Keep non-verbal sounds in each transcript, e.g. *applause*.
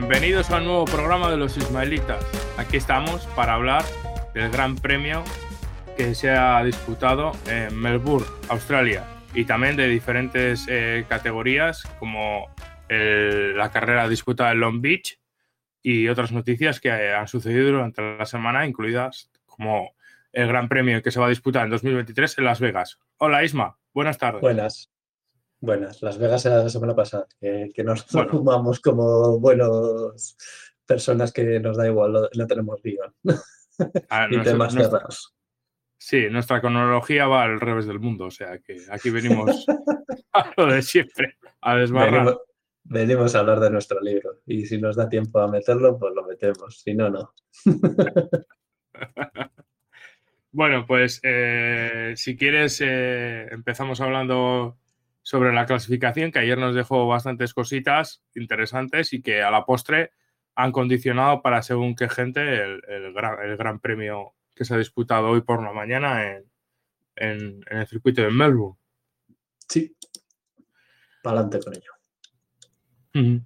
Bienvenidos al nuevo programa de los Ismaelitas. Aquí estamos para hablar del Gran Premio que se ha disputado en Melbourne, Australia, y también de diferentes eh, categorías como el- la carrera disputada en Long Beach y otras noticias que han sucedido durante la semana, incluidas como el Gran Premio que se va a disputar en 2023 en Las Vegas. Hola Isma, buenas tardes. Buenas. Buenas. Las Vegas era la semana pasada, que, que nos Bueno. *laughs* fumamos como buenos personas que nos da igual, no, no tenemos guion. *laughs* Y nuestro- temas cerrados. Sí, nuestra cronología va al revés del mundo, o sea que aquí venimos *laughs* a lo de siempre, a desbarrar. Venimos, venimos a hablar de nuestro libro. Y si nos da tiempo a meterlo, pues lo metemos. Si no, no. Bueno, pues eh, si quieres eh, empezamos hablando sobre la clasificación, que ayer nos dejó bastantes cositas interesantes y que a la postre han condicionado para según qué gente el, el gran, el gran premio que se ha disputado hoy por la mañana en, en- en el circuito de Melbourne. Sí. Para adelante con ello.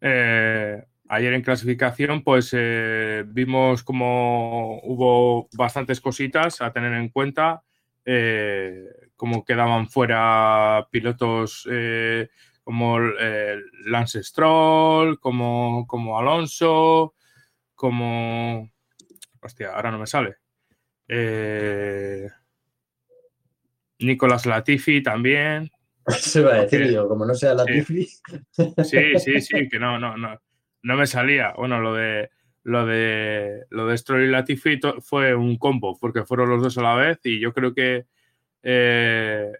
Eh, ayer en clasificación, pues eh, vimos como hubo bastantes cositas a tener en cuenta, eh, como quedaban fuera pilotos eh, como eh, Lance Stroll, como, como Alonso, como... Hostia, ahora no me sale. Eh, Nicolás Latifi también. *laughs* Se iba a decir Porque- yo, como no sea la *laughs* sí. Sí, sí, que no, no, no, no me salía. Bueno, lo de lo de lo de Stroll y Latifi fue un combo, porque fueron los dos a la vez y yo creo que eh,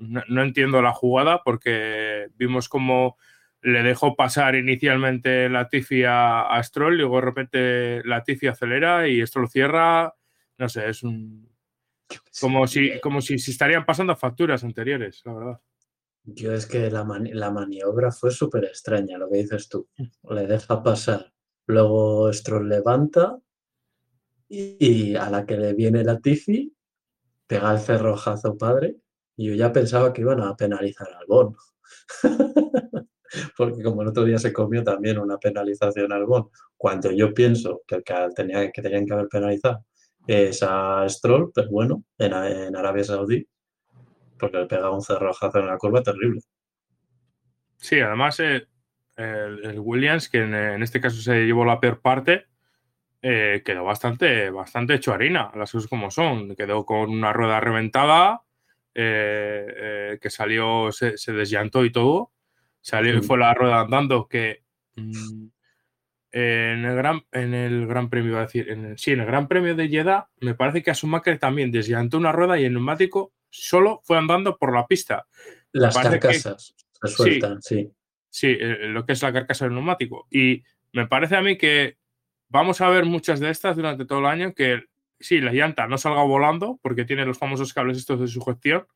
no, no entiendo la jugada porque vimos como le dejó pasar inicialmente Latifi a, a Stroll y luego de repente Latifi acelera y Stroll cierra. No sé, es un como si como si se estarían pasando facturas anteriores, la verdad. Yo es que la, mani- la maniobra fue súper extraña, lo que dices tú. Le deja pasar, luego Stroll levanta y, y a la que le viene la Tiffy, pega el cerrojazo padre. Y yo ya pensaba que iban a penalizar al Albon. *laughs* Porque como el otro día se comió también una penalización al Albon, cuando yo pienso que el que tenía, que tenían que haber penalizado es a Stroll, pero bueno, en, Arabia Saudí, porque le pega un cerrojazo en la curva terrible. Sí, además eh, el, el Williams, que en, en este caso se llevó la peor parte, eh, quedó bastante, bastante hecho harina, las cosas como son. Quedó con una rueda reventada, eh, eh, que salió, se, se desllantó y todo. Salió y Sí. fue la rueda andando que mm, en, el gran, en el Gran Premio, a decir, en el- sí, en el Gran Premio de Jeddah, me parece que a Schumacher también desllantó una rueda y el neumático solo fue andando por la pista. Las parece que- carcasas se sueltan, sí. Sí, eh, lo que es la carcasa del neumático. Y me parece a mí que vamos a ver muchas de estas durante todo el año que sí, la llanta no salga volando porque tiene los famosos cables estos de sujeción,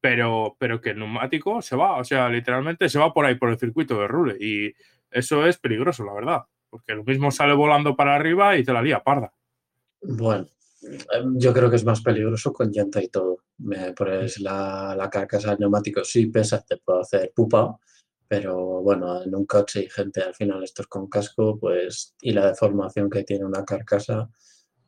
pero, pero que el neumático se va, o sea, literalmente se va por ahí por el circuito de rule y eso es peligroso, la verdad, porque lo mismo sale volando para arriba y te la lía parda. Bueno, em, yo creo que es más peligroso con llanta y todo. Me pones la, la carcasa del neumático, sí pesa, te puede hacer pupa, pero bueno, en un coche y gente al final esto es con casco, pues, y la deformación que tiene una carcasa,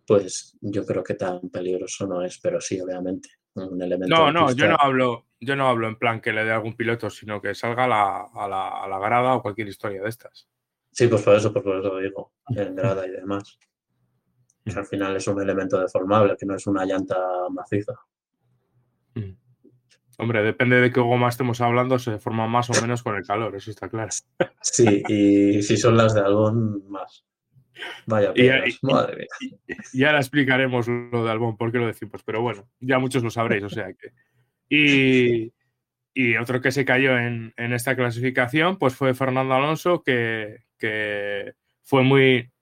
pues yo creo que tan peligroso no es, pero sí, obviamente, un elemento No, no, yo no hablo, yo no hablo en plan que le dé algún piloto, sino que salga a la, a la, a la grada o cualquier historia de estas. Sí, pues por eso, pues por eso lo digo, *laughs* en grada y demás. Que al final es un elemento deformable, que no es una llanta maciza. Hombre, depende de qué goma estemos hablando, se deforma más o *laughs* menos con el calor, eso está claro. Sí, y si son las de algún más. Vaya Y- piedras, y- madre mía. Ya ahora explicaremos lo de Albón, por qué lo decimos, pero bueno, ya muchos lo sabréis, o sea que. Y, Y otro que se cayó en, esta clasificación pues fue Fernando Alonso, que, que, fue muy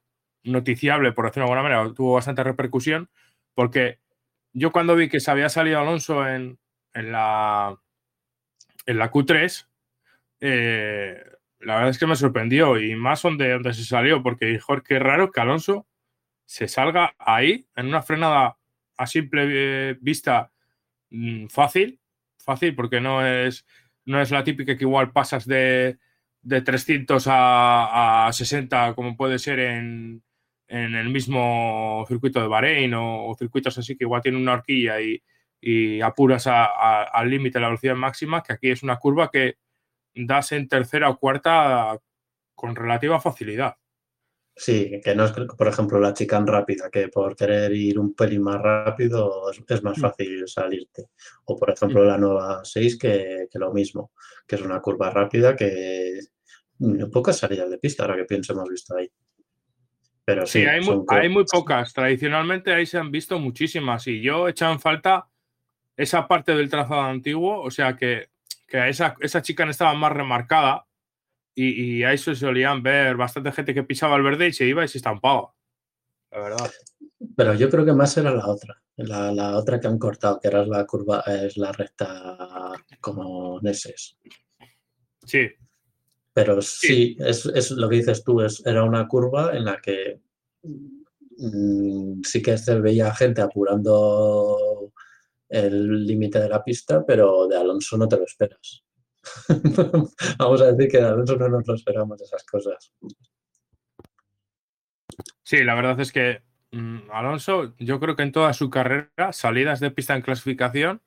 noticiable, por decirlo de alguna manera, tuvo bastante repercusión, porque yo cuando vi que se había salido Alonso en, en la, en la Q3, eh, la verdad es que me sorprendió y más donde, donde se salió, porque dijo, qué raro que Alonso se salga ahí en una frenada a simple eh, vista mm, fácil, fácil porque no es, no es la típica que igual pasas de, de 300 a, a, 60 como puede ser en, en, el mismo circuito de Bahrein o, circuitos así que igual tiene una horquilla y, y apuras al límite la velocidad máxima, que aquí es una curva que das en tercera o cuarta con relativa facilidad. Sí, que no es, por ejemplo, la chicane rápida, que por querer ir un pelín más rápido es, más mm. fácil salirte. O, por ejemplo, mm. la nueva 6, que, lo mismo, que es una curva rápida que pocas salidas de pista, ahora que pienso, hemos visto ahí. Pero sí, hay, muy, hay, muy, pocas. Tradicionalmente ahí se han visto muchísimas y yo he echado en falta esa parte del trazado antiguo, o sea que que esa, esa chica estaba más remarcada y, y ahí se solían ver bastante gente que pisaba el verde y se iba y se estampaba. La verdad. Pero yo creo que más era la otra, la, otra que han cortado, que era la curva, es la recta como Neses. Sí. Pero sí, Es, lo que dices tú, es, era una curva en la que mm, sí que se veía gente apurando el límite de la pista, pero de Alonso no te lo esperas. *laughs* Vamos a decir que de Alonso no nos lo esperamos esas cosas. Sí, la verdad es que mm, Alonso, yo creo que en toda su carrera, salidas de pista en clasificación,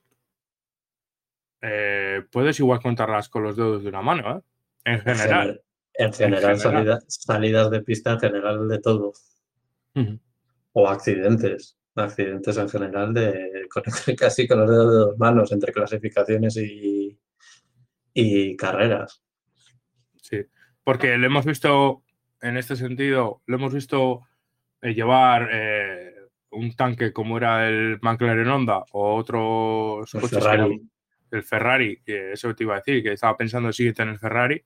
eh, puedes igual contarlas con los dedos de una mano, ¿eh? En general. En general, salidas de pista en general de todo. O accidentes accidentes en general de *laughs* casi con los dedos de dos manos entre clasificaciones y, y carreras. Sí, porque le hemos visto en este sentido, lo hemos visto eh, llevar eh, un tanque como era el McLaren Honda o otro el Ferrari. el Ferrari, que eso te iba a decir, que estaba pensando siguiente en el Ferrari,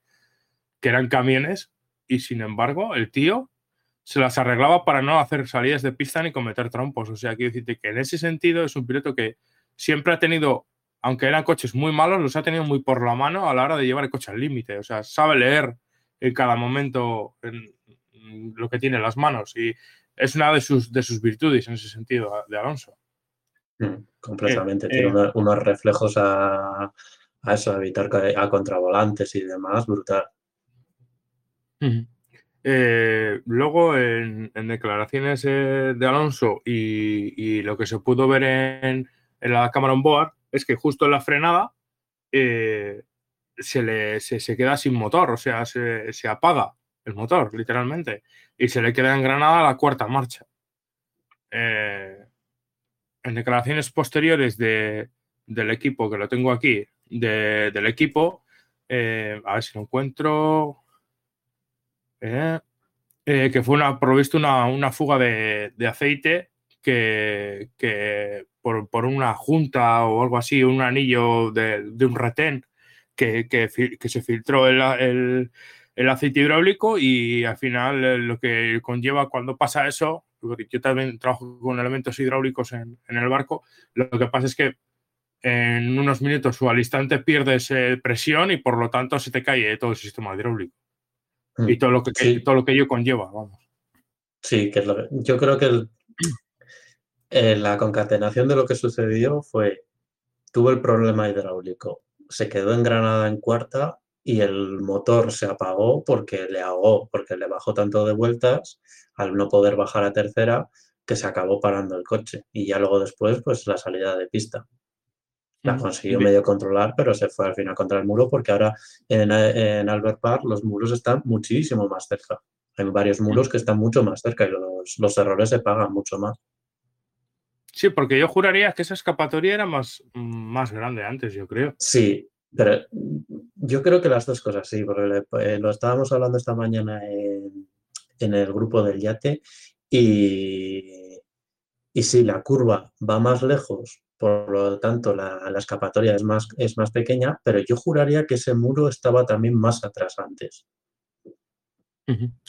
que eran camiones y sin embargo el tío se las arreglaba para no hacer salidas de pista ni cometer trompos. O sea, quiero decirte que en ese sentido es un piloto que siempre ha tenido, aunque eran coches muy malos, los ha tenido muy por la mano a la hora de llevar el coche al límite. O sea, sabe leer en cada momento lo que tiene en las manos y es una de sus, de sus virtudes en ese sentido de Alonso. Mm, completamente. Eh, tiene eh, unos reflejos a, eso, a evitar a contravolantes y demás, brutal. Eh, luego, en, declaraciones eh, de Alonso y, lo que se pudo ver en, la cámara on board es que justo en la frenada eh, se, le, se, queda sin motor, o sea, se, apaga el motor, literalmente, y se le queda en Granada la cuarta marcha. en declaraciones posteriores de, del equipo, que lo tengo aquí, del equipo, a ver si lo encuentro. Eh, eh, que fue una, provisto una, una fuga de, de aceite que, que por, por, una junta o algo así, un anillo de, de un retén que, que, que, se filtró el, el, el, aceite hidráulico y al final eh, lo que conlleva cuando pasa eso, yo también trabajo con elementos hidráulicos en, en el barco, lo que pasa es que en unos minutos o al instante pierdes presión y por lo tanto se te cae todo el sistema hidráulico y todo lo que, todo lo que ello conlleva, vamos. Sí, que yo creo que eh, la concatenación de lo que sucedió fue, tuvo el problema hidráulico, se quedó en Granada en cuarta y el motor se apagó porque le ahogó, porque le bajó tanto de vueltas al no poder bajar a tercera que se acabó parando el coche y ya luego después pues la salida de pista. La consiguió medio controlar, pero se fue al final contra el muro porque ahora en, Albert Park los muros están muchísimo más cerca. Hay varios muros que están mucho más cerca y los, errores se pagan mucho más. Sí, porque yo juraría que esa escapatoria era más, más grande antes, yo creo. Sí, pero yo creo que las dos cosas, sí, porque eh, lo estábamos hablando esta mañana en, en el grupo del yate y, y sí, la curva va más lejos por lo tanto la, escapatoria es más, es más pequeña, pero yo juraría que ese muro estaba también más atrás antes.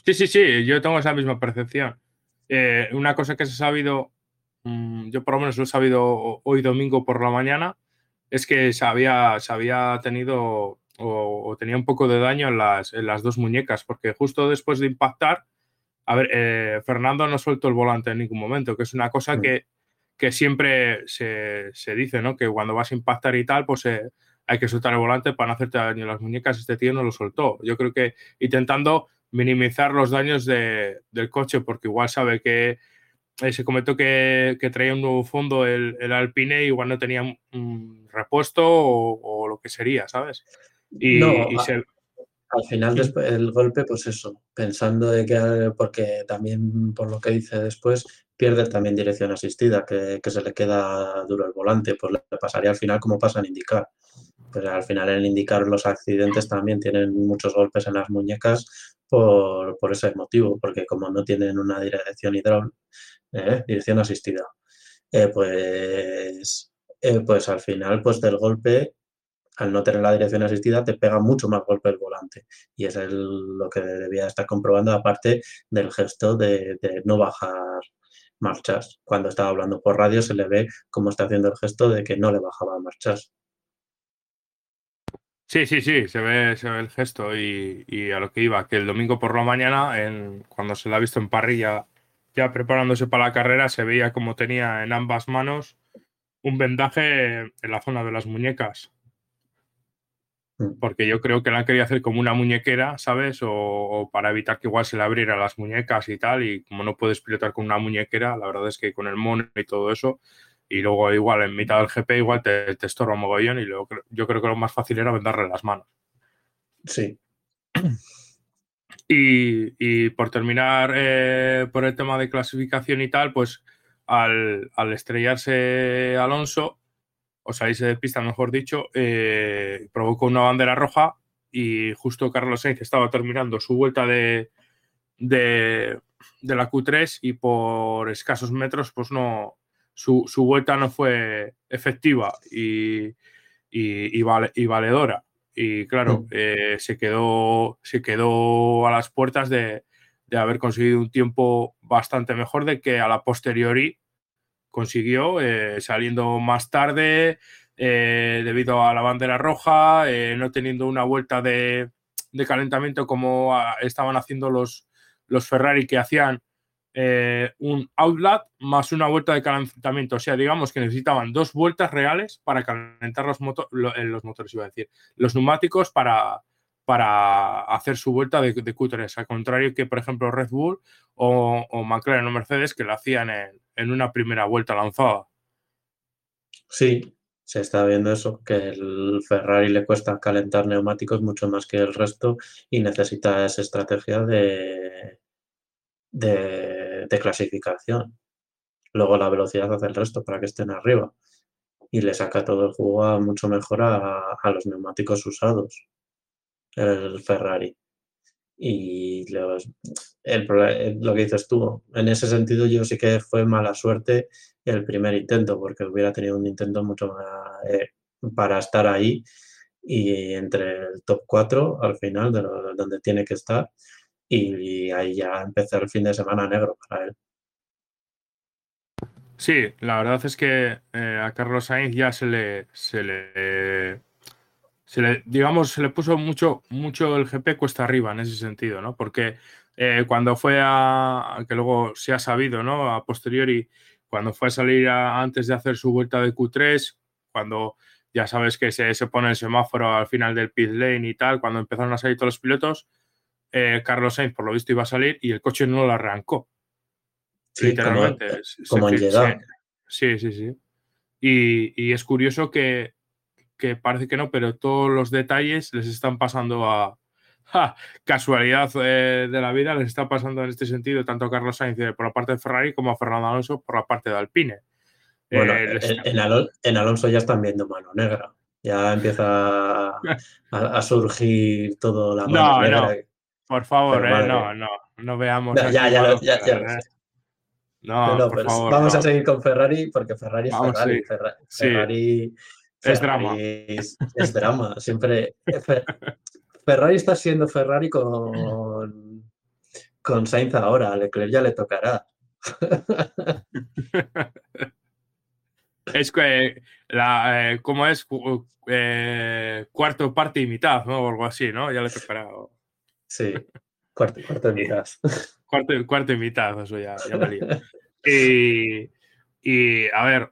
Sí, sí, sí, yo tengo esa misma percepción. Eh, una cosa que se ha sabido, mm, yo por lo menos lo he sabido hoy domingo por la mañana, es que se había, se había tenido o, tenía un poco de daño en las, en las, dos muñecas, porque justo después de impactar, a ver, eh, Fernando no suelto el volante en ningún momento, que es una cosa mm. que que siempre se, dice, ¿no? Que cuando vas a impactar y tal, pues eh, hay que soltar el volante para no hacerte daño a las muñecas. Este tío no lo soltó. Yo creo que intentando minimizar los daños del coche, porque igual sabe que eh, se comentó que, traía un nuevo fondo el, Alpine, igual no tenía un repuesto o, lo que sería, ¿sabes? Y, Al final, el golpe, pues eso, pensando de que, porque también por lo que dice después, pierde también dirección asistida, que, se le queda duro el volante, pues le pasaría al final como pasa en indicar. Pues al final en indicar los accidentes también tienen muchos golpes en las muñecas por, ese motivo, porque como no tienen una dirección hidráulica, ¿eh? dirección asistida, eh, pues, eh, pues al final pues del golpe al no tener la dirección asistida, te pega mucho más golpe el volante. Y es lo que debía estar comprobando, aparte del gesto de no bajar marchas. Cuando estaba hablando por radio se le ve cómo está haciendo el gesto de que no le bajaba marchas. Sí, sí, sí, se ve, se ve el gesto y, a lo que iba, que el domingo por la mañana, cuando se la ha visto en parrilla, ya preparándose para la carrera, se veía como tenía en ambas manos un vendaje en la zona de las muñecas. Mm. porque yo creo que la han querido hacer como una muñequera, ¿sabes? O, para evitar que igual se le abriera las muñecas y tal, y como no puedes pilotar con una muñequera, la verdad es que con el mono y todo eso, y luego igual en mitad del GP igual te, te estorba un mogollón y luego, yo creo que lo más fácil era vendarle las manos. Sí. Y, por terminar eh, por el tema de clasificación y tal, pues al, al estrellarse Alonso, o salirse de pista, mejor dicho, eh, provocó una bandera roja y justo Carlos Sainz estaba terminando su vuelta de, de, la Q3 y por escasos metros, pues no, su, vuelta no fue efectiva y, y, valedora. Y claro, mm. eh, se, quedó, se quedó a las puertas de, de haber conseguido un tiempo bastante mejor de que a la posteriori consiguió eh, saliendo más tarde eh, debido a la bandera roja, eh, no teniendo una vuelta de, calentamiento como ah, estaban haciendo los, los Ferrari que hacían un outlet más una vuelta de calentamiento. O sea, digamos que necesitaban dos vueltas reales para calentar los, los motores, iba a decir, los neumáticos para, para hacer su vuelta de, de Q3, al contrario que, por ejemplo, Red Bull o, o McLaren o Mercedes, que lo hacían en, en una primera vuelta lanzada. Sí, se está viendo eso, que el Ferrari le cuesta calentar neumáticos mucho más que el resto y necesita esa estrategia de, de, clasificación. Luego la velocidad hace el resto para que estén arriba y le saca todo el jugo mucho mejor a, a los neumáticos usados, el Ferrari. Y lo que dices tú, en ese sentido yo sí que fue mala suerte el primer intento, porque hubiera tenido un intento mucho más eh, para estar ahí y entre el top 4 al final, de donde tiene que estar, y, ahí ya empezó el fin de semana negro para él. Sí, la verdad es que eh, a Carlos Sainz ya se le, se le se le, digamos, se le puso mucho, mucho el GP cuesta arriba en ese sentido, ¿no? Porque eh, cuando fue a, que luego se ha sabido, ¿no? A posteriori, cuando fue a salir antes de hacer su vuelta de Q3, cuando ya sabes que se, se, pone el semáforo al final del pit lane y tal, cuando empezaron a salir todos los pilotos, eh, Carlos Sainz por lo visto iba a salir y el coche no lo arrancó. literalmente. Como, han llegado. Sí, sí, sí. Y, y, es curioso que que parece que no, pero todos los detalles les están pasando a, *laughs* casualidad eh, de la vida, les está pasando en este sentido tanto a Carlos Sainz por la parte de Ferrari como a Fernando Alonso por la parte de Alpine. Bueno, eh, en, Alonso ya están viendo mano negra. Ya empieza a, surgir todo la mano no, No, por favor, eh, no, no, no veamos. ya, ya, ya, No, por favor, vamos no. a seguir con Ferrari porque Ferrari es Vamos, Ferrari. sí. Ferra- Sí. Ferrari Es drama. Es, es drama. Siempre. *laughs* Fer- Ferrari está siendo Ferrari con, con Sainz ahora. A Leclerc ya le tocará. Es que la, eh, ¿cómo es? Eh, cuarto parte y mitad, ¿no? O algo así, ¿no? Ya le tocará. o- Sí. Cuarto, cuarto de mitad. Cuarto, cuarto y mitad, eso ya, ya me lío. *laughs* Y, y, a ver,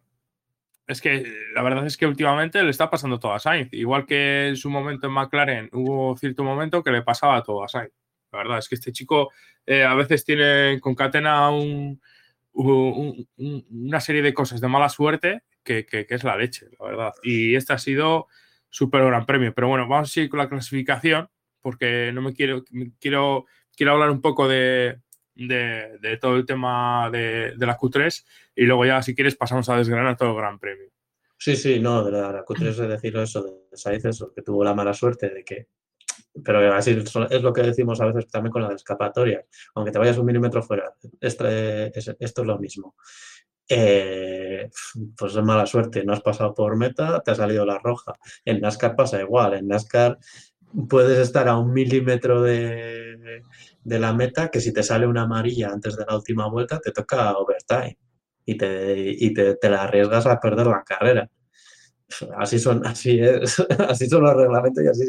es que la verdad es que últimamente le está pasando todo a Sainz. Igual que en su momento en McLaren hubo cierto momento que le pasaba todo a Sainz. La verdad es que este chico eh, a veces tiene, concatena un, un- un- una serie de cosas de mala suerte que, que- que es la leche, la verdad. Y este ha sido súper gran premio. Pero bueno, vamos a seguir con la clasificación porque no me quiero, quiero, quiero hablar un poco de, de, todo el tema de, de la Q3 y luego ya, si quieres, pasamos a desgranar todo el Gran Premio. Sí, sí, no, de la, la Q3 es decirlo eso, de Sainz, eso, que tuvo la mala suerte de que. Pero así es lo que decimos a veces también con las escapatorias. Aunque te vayas un milímetro fuera, esto es, esto es lo mismo. Eh, pues es mala suerte, no has pasado por meta, te ha salido la roja. En NASCAR pasa igual, en NASCAR puedes estar a un milímetro de, de la meta que si te sale una amarilla antes de la última vuelta te toca overtime y te, y te, te la arriesgas a perder la carrera. Así son, así es, *laughs* así son los reglamentos y así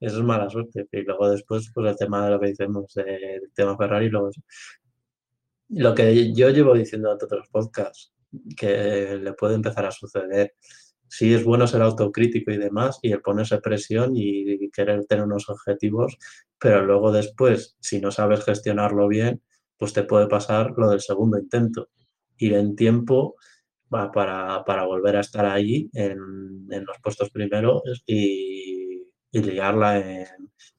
eso es mala suerte. Y luego después, pues el tema de lo que decimos del tema Ferrari, luego, lo que yo llevo diciendo en otros podcasts, que le puede empezar a suceder. Sí es bueno ser autocrítico y demás, y el ponerse presión y querer tener unos objetivos, pero luego después, si no sabes gestionarlo bien, pues te puede pasar lo del segundo intento. Ir en tiempo para, para, volver a estar allí en, en los puestos primeros y, y liarla en,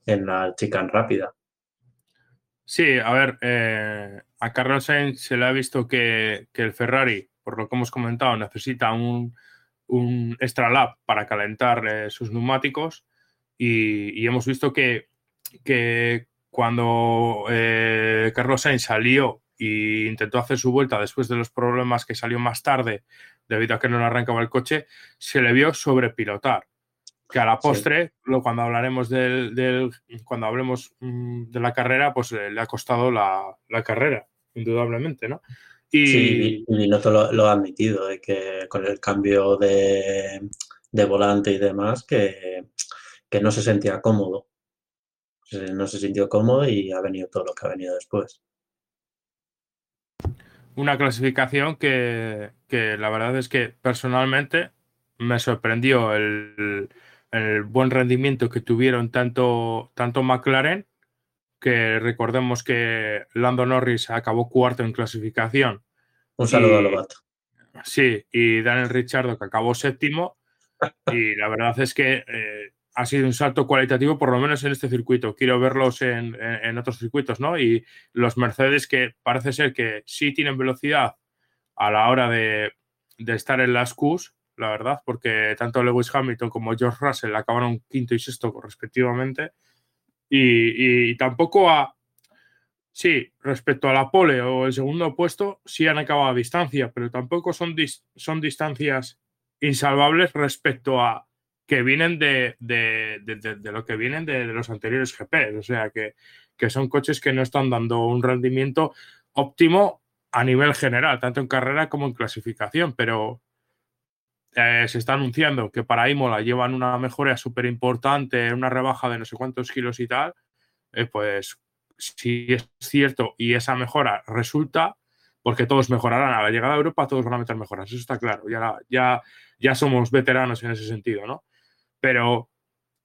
en, la chicane rápida. Sí, a ver, eh, a Carlos Sainz se le ha visto que, que, el Ferrari, por lo que hemos comentado, necesita un, un extra lap para calentar eh, sus neumáticos y, y, hemos visto que, que cuando eh, Carlos Sainz salió e intentó hacer su vuelta después de los problemas que salió más tarde debido a que no le arrancaba el coche, se le vio sobrepilotar. Que a la postre, sí. cuando hablaremos del, del, cuando hablemos mm, de la carrera, pues eh, le ha costado la, la, carrera, indudablemente, ¿no? Y, sí, y Binotto lo, lo, ha admitido, de que con el cambio de, de volante y demás, que, que, no se sentía cómodo. No se sintió cómodo y ha venido todo lo que ha venido después una clasificación que, que, la verdad es que personalmente me sorprendió el, el, buen rendimiento que tuvieron tanto, tanto McLaren, que recordemos que Lando Norris acabó cuarto en clasificación. Un saludo y, a Lobato. Sí, y Daniel Ricciardo que acabó séptimo. *laughs* y la verdad es que eh, ha sido un salto cualitativo, por lo menos en este circuito. Quiero verlos en, en, en, otros circuitos, ¿no? Y los Mercedes que parece ser que sí tienen velocidad a la hora de, de estar en las Qs, la verdad, porque tanto Lewis Hamilton como George Russell acabaron quinto y sexto respectivamente. Y, y tampoco a... Sí, respecto a la pole o el segundo puesto, sí han acabado a distancia, pero tampoco son, dis, son distancias insalvables respecto a que vienen de, de, de, lo que vienen de, los anteriores GP. O sea, que, que, son coches que no están dando un rendimiento óptimo a nivel general, tanto en carrera como en clasificación, pero eh, se está anunciando que para Imola llevan una mejora súper importante, una rebaja de no sé cuántos kilos y tal, eh, pues si es cierto y esa mejora resulta, porque todos mejorarán a la llegada a Europa, todos van a meter mejoras, eso está claro, ya, ya, ya somos veteranos en ese sentido, ¿no? Pero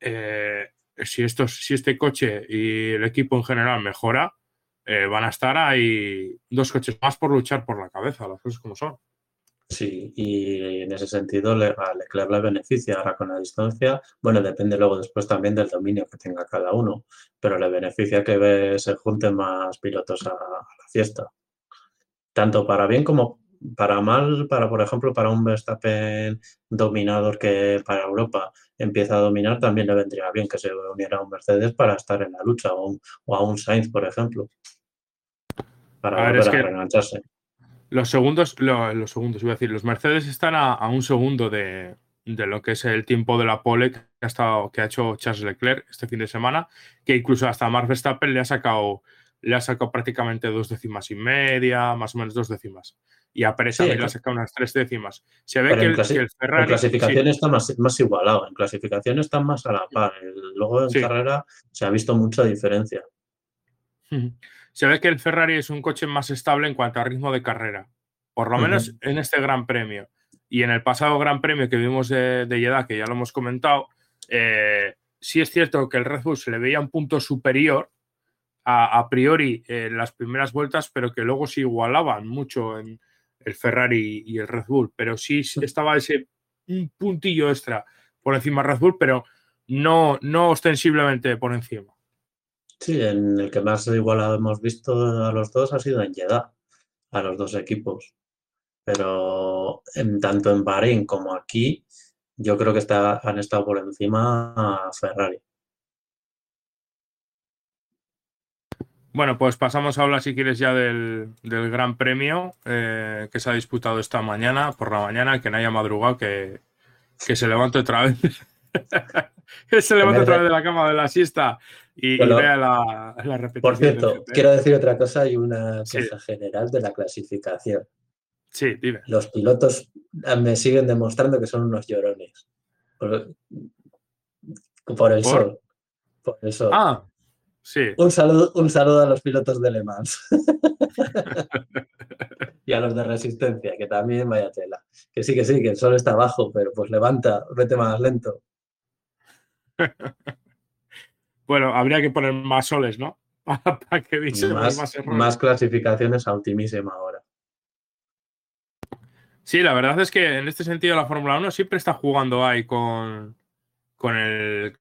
eh, si, estos, si este coche y el equipo en general mejora, eh, van a estar ahí dos coches más por luchar por la cabeza, las cosas como son. Sí, y en ese sentido le, a Leclerc le beneficia ahora con la distancia. Bueno, depende luego después también del dominio que tenga cada uno, pero le beneficia que se junten más pilotos a, a la fiesta. Tanto para bien como para mal, para por ejemplo, para un Verstappen dominador que para Europa empieza a dominar, también le vendría bien que se uniera a un Mercedes para estar en la lucha o, un, o a un Sainz, por ejemplo, para a ver, es que. Los segundos, los segundos, iba a decir, los Mercedes están a, un segundo de, lo que es el tiempo de la pole que ha, estado, que ha hecho Charles Leclerc este fin de semana, que incluso hasta Max Verstappen le ha sacado, le ha sacado prácticamente dos décimas y media, más o menos dos décimas. Y a Pérez le ha sacado unas tres décimas. Se ve que el, Ferrari. En clasificación está más, más, igualado, en clasificación está más a la par. Luego en carrera se ha visto mucha diferencia. Se ve que el Ferrari es un coche más estable en cuanto a ritmo de carrera, por lo menos en este Gran Premio. Y en el pasado Gran Premio que vimos de, de que ya lo hemos comentado, eh, sí es cierto que el Red Bull se le veía un punto superior a, priori en las primeras vueltas, pero que luego se igualaban mucho en el Ferrari y el Red Bull. Pero sí estaba ese un puntillo extra por encima Red Bull, pero no, no ostensiblemente por encima. Sí, en el que más igualado hemos visto a los dos ha sido en Jeddah, a los dos equipos. Pero en, tanto en Bahrein como aquí, yo creo que está, han estado por encima a Ferrari. Bueno, pues pasamos a hablar, si quieres, ya del, Gran Premio eh, que se ha disputado esta mañana, por la mañana, que no haya madrugado, que, que se levante otra vez. *laughs* que se levante otra vez de la cama de la siesta y, vea la, repetición. Por cierto, quiero decir otra cosa y una cosa general de la clasificación. Sí, dime. Los pilotos me siguen demostrando que son unos llorones. Por, el sol. Por el sol. Ah, sí. Un saludo, un saludo a los pilotos de Le Mans. *laughs* y a los de resistencia, que también vaya tela. Que sí, que sí, que el sol está abajo, pero pues levanta, vete más lento. *laughs* bueno, habría que poner más soles, ¿no? *laughs* Para que más, más, más clasificaciones a ultimísima hora. Sí, la verdad es que en este sentido la Fórmula 1 siempre está jugando ahí con, con el.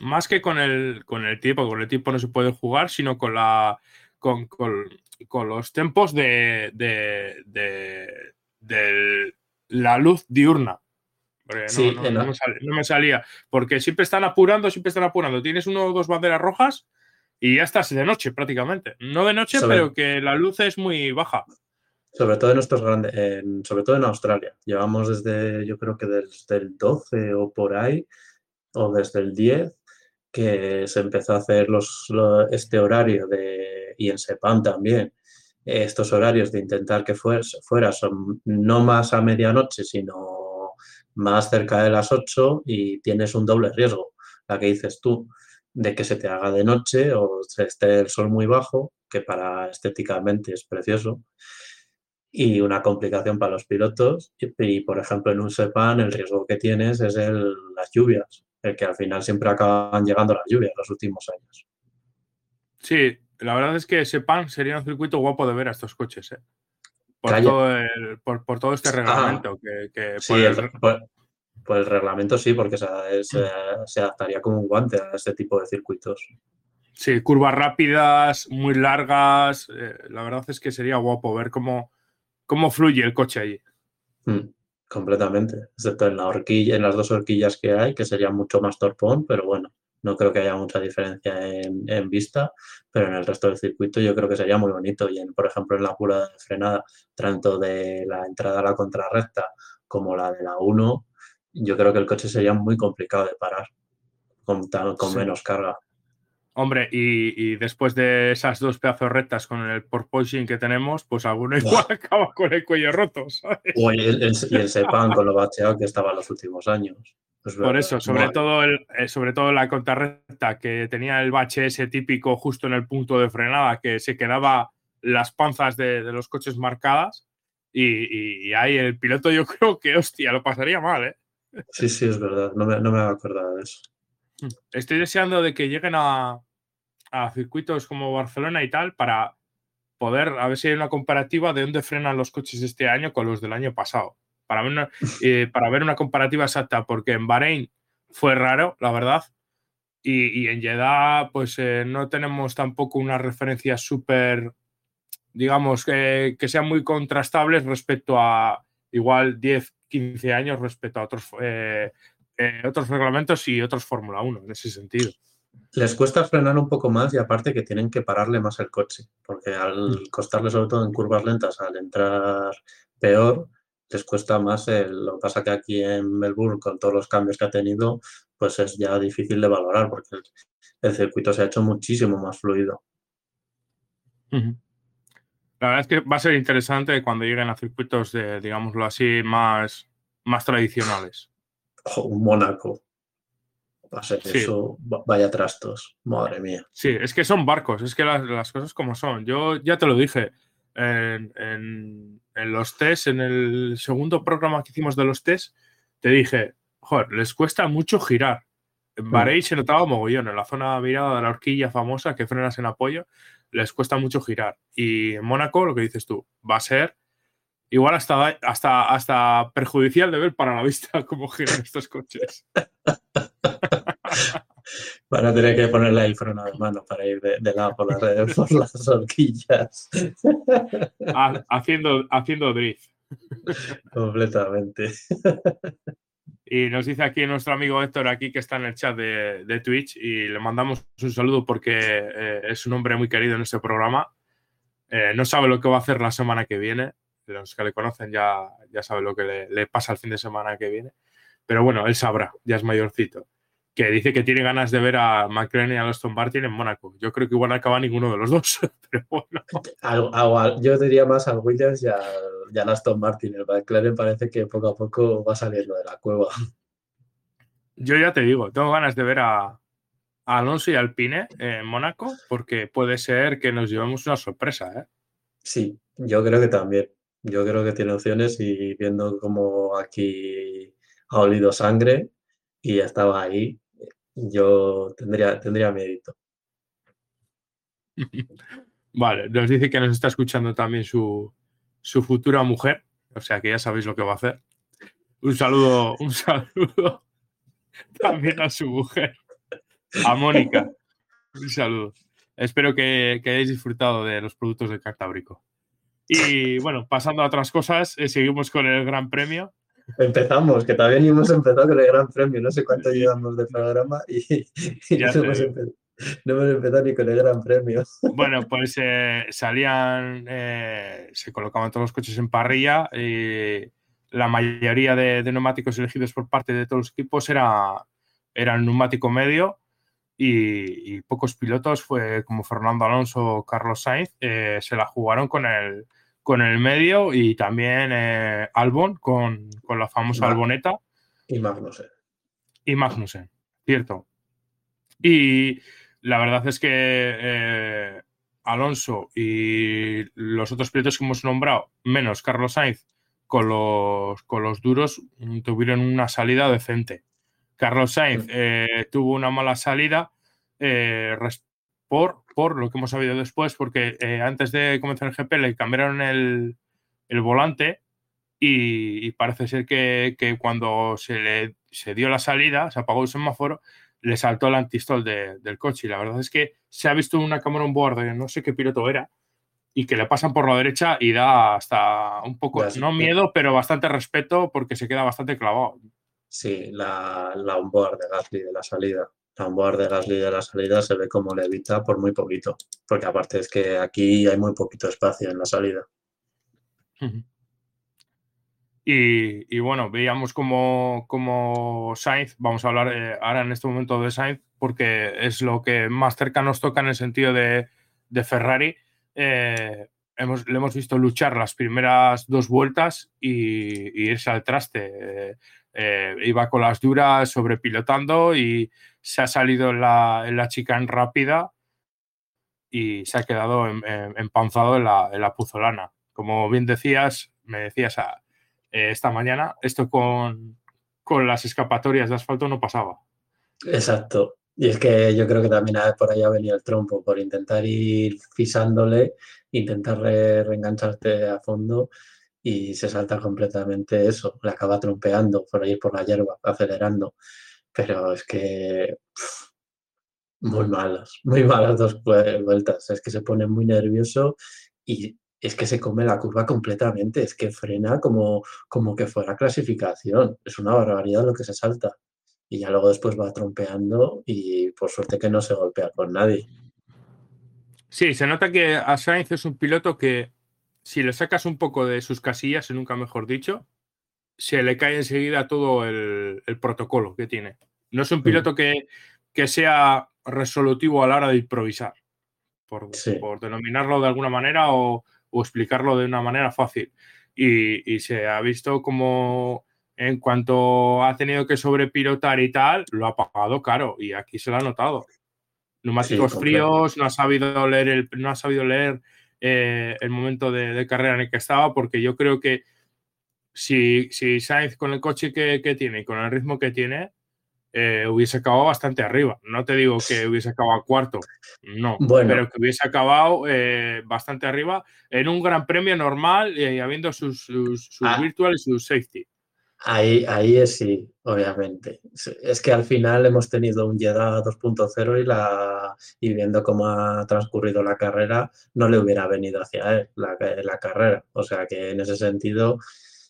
más que con el, con el tipo, con el tipo no se puede jugar, sino con la. con, los tempos de, de, de, la luz diurna. No, me salía, Porque siempre están apurando, siempre están apurando. Tienes uno o dos banderas rojas y ya estás de noche prácticamente. No de noche, pero que la luz es muy baja. Sobre todo en nuestros grandes, sobre todo en Australia. Llevamos desde, yo creo que desde el 12 o por ahí, o desde el 10, que se empezó a hacer los, este horario de, y en Sepan también, estos horarios de intentar que fuera, fuera son no más a medianoche, sino más cerca de las 8 y tienes un doble riesgo, la que dices tú, de que se te haga de noche o se esté el sol muy bajo, que para estéticamente es precioso, y una complicación para los pilotos. Y, por ejemplo, en un SEPAN el riesgo que tienes es el, las lluvias, el que al final siempre acaban llegando las lluvias los últimos años. Sí, la verdad es que SEPAN sería un circuito guapo de ver a estos coches. ¿eh? Por, todo por, todo este ah. reglamento. que, sí, por, el reglamento sí, porque se, adaptaría como un guante a este tipo de circuitos. Sí, curvas rápidas, muy largas. Eh, la verdad es que sería guapo ver cómo, cómo fluye el coche allí. Mm, completamente, excepto en la horquilla, en las dos horquillas que hay, que sería mucho más torpón, pero bueno, no creo que haya mucha diferencia en, vista, pero en el resto del circuito yo creo que sería muy bonito. Y en, por ejemplo, en la pura de frenada, tanto de la entrada a la contrarrecta como la de la 1, yo creo que el coche sería muy complicado de parar con, con menos carga. Hombre, y, después de esas dos pedazos rectas con el porpoising que tenemos, pues alguno igual *laughs* acaba con el cuello roto, ¿sabes? O el, el, Sepan con lo bacheado que estaba en los últimos años. Por eso, sobre todo, el, eh, sobre todo la contrarrecta que tenía el bache ese típico justo en el punto de frenada, que se quedaba las panzas de, los coches marcadas. Y, ahí el piloto yo *laughs* creo que, hostia, lo pasaría mal, ¿eh? Sí, sí, es verdad. No me, no me acordado de eso. Estoy deseando de que lleguen a, a circuitos como Barcelona y tal para poder, a ver si hay una comparativa de dónde frenan los coches este año con los del año pasado. Para ver una, *laughs* eh, para ver una comparativa exacta, porque en Bahrein fue raro, la verdad, y, en Jeddah pues eh, no tenemos tampoco unas referencias súper, digamos, que, que, sean muy contrastables respecto a igual 10, 15 años respecto a otros, eh, otros reglamentos y otros Fórmula 1 en ese sentido. Les cuesta frenar un poco más y aparte que tienen que pararle más el coche, porque al Mm. costarle sobre todo en curvas lentas, al entrar peor, les cuesta más. el- lo que pasa que aquí en Melbourne, con todos los cambios que ha tenido, pues es ya difícil de valorar, porque el, el circuito se ha hecho muchísimo más fluido. La verdad es que va a ser interesante cuando lleguen a circuitos de, digámoslo así, más, más tradicionales. Un Mónaco. Va a ser Sí. eso, va- vaya trastos, madre mía. Sí, es que son barcos, es que las, las cosas como son. Yo ya te lo dije en, en- en los test, en el segundo programa que hicimos de los test, te dije, joder, les cuesta mucho girar. En Bahrein se notaba mogollón, en la zona mirada de la horquilla famosa que frenas en apoyo, les cuesta mucho girar. Y en Mónaco, lo que dices tú, va a ser igual hasta, hasta, hasta perjudicial de ver para la vista *laughs* cómo giran estos coches. *laughs* Van a tener que ponerle el freno de mano para ir de, de lado por las, *laughs* por las horquillas. Ha- haciendo, haciendo drift. Completamente. Y nos dice aquí nuestro amigo Héctor, aquí que está en el chat de, de Twitch, y le mandamos un saludo porque eh, es un hombre muy querido en este programa. Eh, no sabe lo que va a hacer la semana que viene. Los que le conocen ya, ya saben lo que le, le pasa el fin de semana que viene. Pero bueno, él sabrá, ya es mayorcito. Que dice que tiene ganas de ver a McLaren y a Aston Martin en Mónaco. Yo creo que igual no acaba ninguno de los dos. *laughs* Pero bueno. Yo diría más al Williams y al, y al Aston Martin. El McLaren parece que poco a poco va saliendo de la cueva. Yo ya te digo, tengo ganas de ver a, a Alonso y Alpine en Mónaco porque puede ser que nos llevemos una sorpresa. ¿eh? Sí, yo creo que también. Yo creo que tiene opciones y viendo cómo aquí ha olido sangre y estaba ahí, yo tendría, tendría mérito. *laughs* Vale, nos dice que nos está escuchando también su, su futura mujer, o sea que ya sabéis lo que va a hacer. Un saludo, un saludo *laughs* también a su mujer, a Mónica. Un saludo. Espero que, que hayáis disfrutado de los productos del Cantábrico. Y bueno, pasando a otras cosas, eh, seguimos con el Gran Premio. Empezamos, que también hemos empezado con el Gran Premio. No sé cuánto llevamos de programa y, *laughs* y Ya no, hemos empezado, no hemos empezado ni con el Gran Premio. Bueno, pues eh, salían, eh, se colocaban todos los coches en parrilla y la mayoría de, de neumáticos elegidos por parte de todos los equipos era, eran neumático medio y, y pocos pilotos, fue como Fernando Alonso o Carlos Sainz, eh, se la jugaron con el, con el medio y también eh, Albon con, con la famosa. Alboneta Y Magnussen. y Magnussen, cierto. Y la verdad es que eh, Alonso y los otros pilotos que hemos nombrado, menos Carlos Sainz, con los, con los duros, mm, tuvieron una salida decente. Carlos Sainz eh, tuvo una mala salida eh, res- por, por lo que hemos sabido después, porque eh, antes de comenzar el GP le cambiaron el, el volante y, y parece ser que, que cuando se le se dio la salida, se apagó el semáforo, le saltó el antistol de- del coche. Y la verdad es que se ha visto una cámara on board de no sé qué piloto era y que le pasan por la derecha y da hasta un poco, no miedo, pero bastante respeto porque se queda bastante clavado. Sí, la, la onboard de Gasly de la salida. Onboard de Gasly de la salida se ve como levita por muy poquito. Porque aparte es que aquí hay muy poquito espacio en la salida. Y, bueno, veíamos como, como Sainz, vamos a hablar eh, ahora en este momento de Sainz, porque es lo que más cerca nos toca en el sentido de, de Ferrari. Eh, hemos, le hemos visto luchar las primeras dos vueltas y, irse al traste. Eh, eh, iba con las duras, sobrepilotando y se ha salido en la, en rápida y se ha quedado em- em- empanzado en la, en la puzolana. Como bien decías, me decías a- eh, esta mañana, esto con, con las escapatorias de asfalto no pasaba. Exacto. Y es que yo creo que también por ahí ha venido el trompo, por intentar ir pisándole, intentar re- reengancharte a fondo y se salta completamente eso. Le acaba trompeando por ahí por la hierba, acelerando. Pero es que muy malas, muy malas dos vue- vueltas. Es que se pone muy nervioso y es que se come la curva completamente. Es que frena como, como que fuera clasificación. Es una barbaridad lo que se salta. Y ya luego después va trompeando y por suerte que no se golpea con nadie. Sí, se nota que a Sainz es un piloto que si le sacas un poco de sus casillas, nunca mejor dicho, se le cae enseguida todo el, protocolo que tiene. No es un piloto que, que, sea resolutivo a la hora de improvisar, por, por denominarlo de alguna manera o, o, explicarlo de una manera fácil. Y, y, se ha visto como en cuanto ha tenido que sobrepilotar y tal, lo ha pagado caro y aquí se lo ha notado. Neumáticos fríos, no ha sabido leer el, no ha sabido leer eh, el momento de, carrera en el que estaba, porque yo creo que si, si Sainz con el coche que, tiene y con el ritmo que tiene, eh, hubiese acabado bastante arriba. No te digo que hubiese acabado cuarto, no, pero que hubiese acabado eh, bastante arriba en un gran premio normal y habiendo sus, sus, sus ah. virtual y sus safety. Ahí, ahí es sí, obviamente. Es que al final hemos tenido un Jeddah 2.0 y, la, y viendo cómo ha transcurrido la carrera, no le hubiera venido hacia él la, la carrera. O sea que en ese sentido,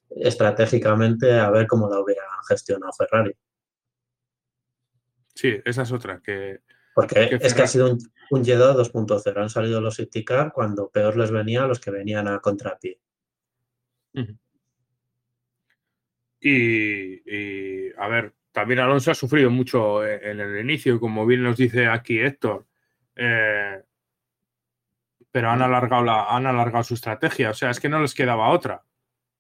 estratégicamente, a ver cómo la hubiera gestionado Ferrari. Sí, esa es otra. Que, Porque es que ha sido un, un Jeddah 2.0. Han salido los ITCAR cuando peor les venía a los que venían a contrapié. Y, a ver, también Alonso ha sufrido mucho en el inicio, como bien nos dice aquí Héctor. Eh, pero han alargado, la, han alargado su estrategia. O sea, es que no les quedaba otra.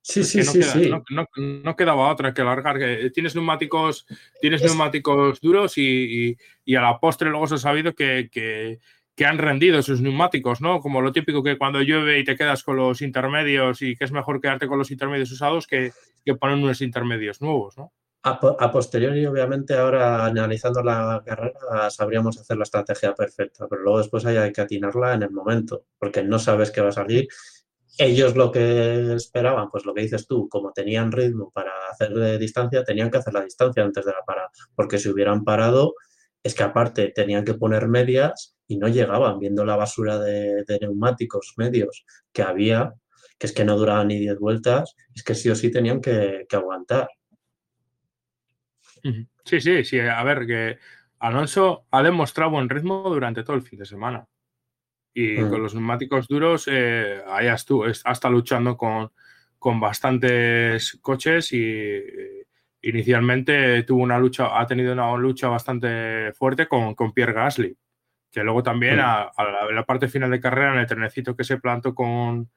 Sí, sí, sí, sí. No, quedaba otra que alargar. Tienes neumáticos, tienes neumáticos duros y, a la postre luego se ha sabido que, que han rendido esos neumáticos, ¿no? Como lo típico que cuando llueve y te quedas con los intermedios y que es mejor quedarte con los intermedios usados que, que poner unos intermedios nuevos, ¿no? A, posteriori, obviamente, ahora analizando la carrera, sabríamos hacer la estrategia perfecta, pero luego después hay, que atinarla en el momento, porque no sabes qué va a salir. Ellos lo que esperaban, pues lo que dices tú, como tenían ritmo para hacer de distancia, tenían que hacer la distancia antes de la parada, porque si hubieran parado, es que aparte tenían que poner medias y no llegaban, viendo la basura de, neumáticos medios que había, que es que no duraban ni 10 vueltas, es que sí o sí tenían que, aguantar. Sí, sí, sí. A ver, que Alonso ha demostrado buen ritmo durante todo el fin de semana. Y mm. con los neumáticos duros, eh, ahí tú, hasta luchando con, con bastantes coches y eh, inicialmente tuvo una lucha, ha tenido una lucha bastante fuerte con, con Pierre Gasly que luego también a, la, parte final de carrera, en el trenecito que se plantó con,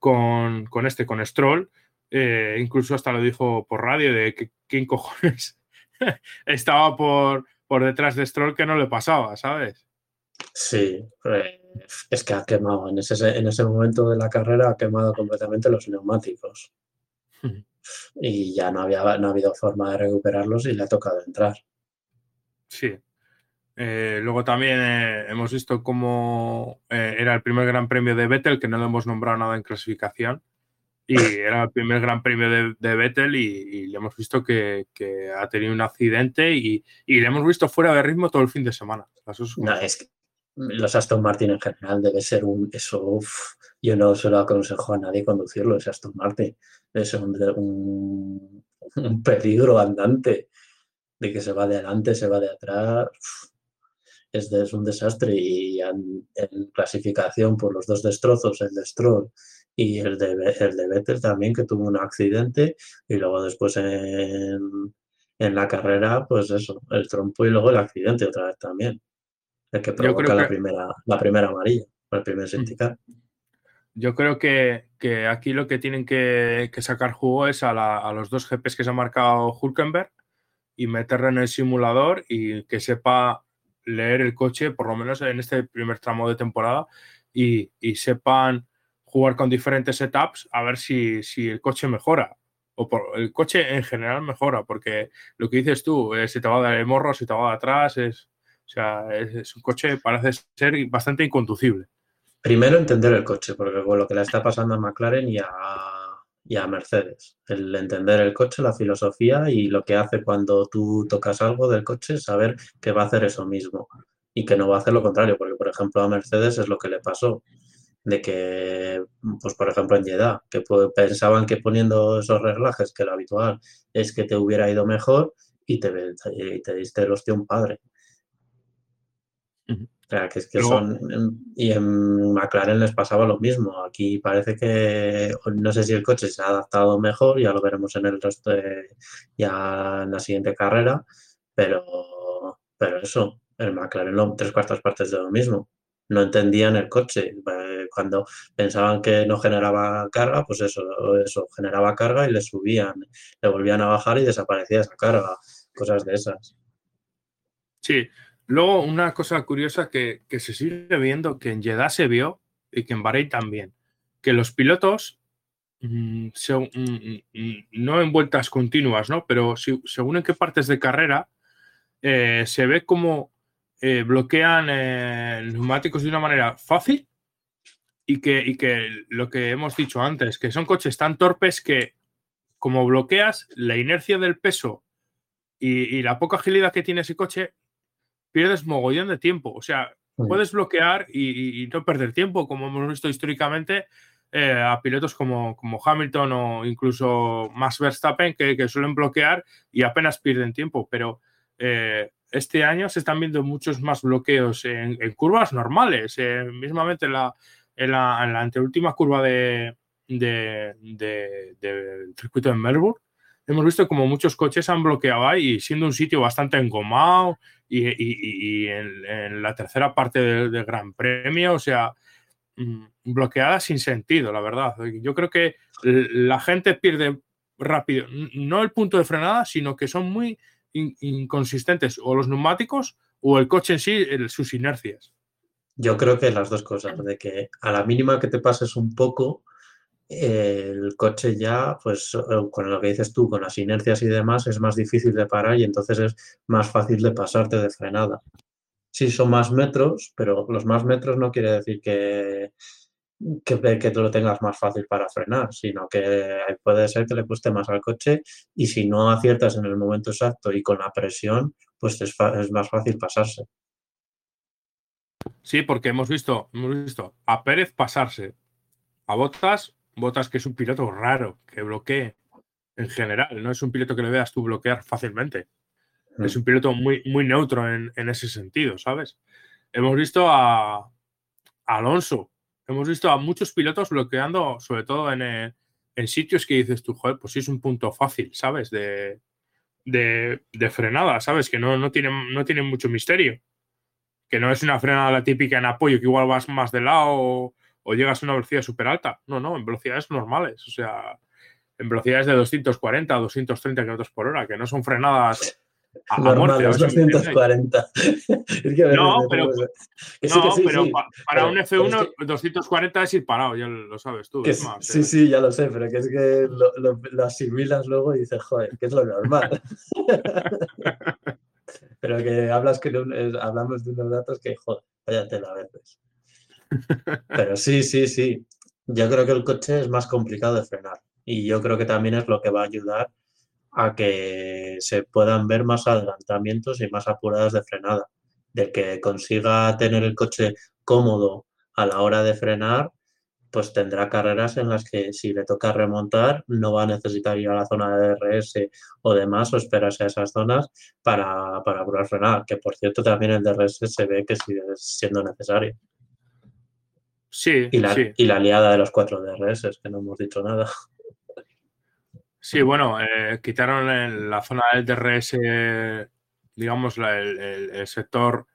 con, este, con Stroll, eh, incluso hasta lo dijo por radio de que quién cojones *laughs* estaba por, por detrás de Stroll que no le pasaba, ¿sabes? Sí, eh, es que ha quemado, en ese, en ese momento de la carrera ha quemado completamente los neumáticos. *laughs* y ya no, había, no ha habido forma de recuperarlos y le ha tocado entrar. Sí, eh, luego también eh, hemos visto cómo eh, era el primer gran premio de Vettel, que no le hemos nombrado nada en clasificación. Y *laughs* era el primer gran premio de, de Vettel y, le hemos visto que, ha tenido un accidente y, le hemos visto fuera de ritmo todo el fin de semana. No, es que los Aston Martin en general debe ser un... Eso, yo no se lo aconsejo a nadie conducirlo, ese Aston Martin. Es un, un, peligro andante de que se va de adelante, se va de atrás es, un desastre y en, clasificación por los dos destrozos, el de Stroll y el de, el de Vettel también, que tuvo un accidente y luego después en, la carrera, pues eso, el trompo y luego el accidente otra vez también, el que provoca la, Primera, la primera amarilla, el primer sindicato. Yo creo que, aquí lo que tienen que, sacar jugo es a, a, los dos GPs que se ha marcado Hulkenberg y meterle en el simulador y que sepa leer el coche, por lo menos en este primer tramo de temporada, y, sepan jugar con diferentes setups a ver si, si el coche mejora. O por, el coche en general mejora, porque lo que dices tú, eh, se te va a dar el morro, se te va de atrás, es, o sea, es, un coche parece ser bastante inconducible. Primero entender el coche, porque con lo que le está pasando a McLaren y a y a Mercedes. El entender el coche, la filosofía y lo que hace cuando tú tocas algo del coche, saber que va a hacer eso mismo y que no va a hacer lo contrario, porque por ejemplo a Mercedes es lo que le pasó, de que, pues por ejemplo en Jeddah, que pensaban que poniendo esos reglajes, que lo habitual es que te hubiera ido mejor, y te, y te diste el hostia un padre. O sea, que es que son. Y en McLaren les pasaba lo mismo. Aquí parece que. No sé si el coche se ha adaptado mejor, ya lo veremos en el resto de. Ya en la siguiente carrera. Pero. Pero eso, el McLaren, lo, tres cuartas partes de lo mismo. No entendían el coche. Eh, cuando pensaban que no generaba carga, pues eso, eso, generaba carga y le subían, le volvían a bajar y desaparecía esa carga. Cosas de esas. Sí, Luego, una cosa curiosa que, se sigue viendo, que en Jeddah se vio y que en Bahrein también, que los pilotos, mm, mm, mm, no en vueltas continuas, ¿no? Pero según en qué partes de carrera, eh, se ve como eh, bloquean eh, neumáticos de una manera fácil y que, y que lo que hemos dicho antes, que son coches tan torpes que como bloqueas la inercia del peso y la poca agilidad que tiene ese coche, pierdes mogollón de tiempo. O sea, puedes bloquear y, no perder tiempo, como hemos visto históricamente eh, a pilotos como, como, Hamilton o incluso más Verstappen que, suelen bloquear y apenas pierden tiempo. Pero eh, este año se están viendo muchos más bloqueos en, curvas normales. Eh, mismamente en la, en la, en la anteúltima curva de, del circuito de Melbourne hemos visto como muchos coches han bloqueado ahí, siendo un sitio bastante engomado y, en, la tercera parte del, Gran Premio, o sea, mm, bloqueada sin sentido, la verdad. Yo creo que la gente pierde rápido, no el punto de frenada, sino que son muy inconsistentes o los neumáticos o el coche en sí, sus inercias. Yo creo que las dos cosas, de que a la mínima que te pases un poco, el coche ya, pues eh, con lo que dices tú, con las inercias y demás, es más difícil de parar y entonces es más fácil de pasarte de frenada. Sí, son más metros, pero los más metros no quiere decir que, que, que tú lo tengas más fácil para frenar, sino que puede ser que le cueste más al coche y si no aciertas en el momento exacto y con la presión, pues es, es más fácil pasarse. Sí, porque hemos visto, hemos visto a Pérez pasarse, a Botas Botas que es un piloto raro, que bloquee en general, no es un piloto que le veas tú bloquear fácilmente. Es un piloto muy, muy neutro en, ese sentido, ¿sabes? Hemos visto a, Alonso, hemos visto a muchos pilotos bloqueando, sobre todo en, sitios que dices tú, joder, pues sí es un punto fácil, ¿sabes? De, de, frenada, ¿sabes? Que no, no, tienen, no tienen mucho misterio. Que no es una frenada típica en apoyo, que igual vas más de lado o llegas a una velocidad súper alta. No, no, en velocidades normales. O sea, en velocidades de 240 o 230 kilómetros por hora, que no son frenadas a, muerte. 240. *laughs* no, pero, no, pero para un F1 240 es ir parado, ya lo sabes tú. sí, eh. sí, ya lo sé, pero que es que lo, asimilas luego y dices, joder, que es lo normal. *laughs* *laughs* pero que hablas que hablamos de unos datos que, joder, váyate a veces. Pero sí, sí, sí. Yo creo que el coche es más complicado de frenar y yo creo que también es lo que va a ayudar a que se puedan ver más adelantamientos y más apuradas de frenada. De que consiga tener el coche cómodo a la hora de frenar, pues tendrá carreras en las que si le toca remontar no va a necesitar ir a la zona de DRS o demás o esperarse a esas zonas para, para frenar, que por cierto también el DRS se ve que sigue siendo necesario. Sí, y la, sí. y la aliada de los cuatro DRS, que no hemos dicho nada. Sí, bueno, eh, quitaron en la zona del DRS, digamos, el, sector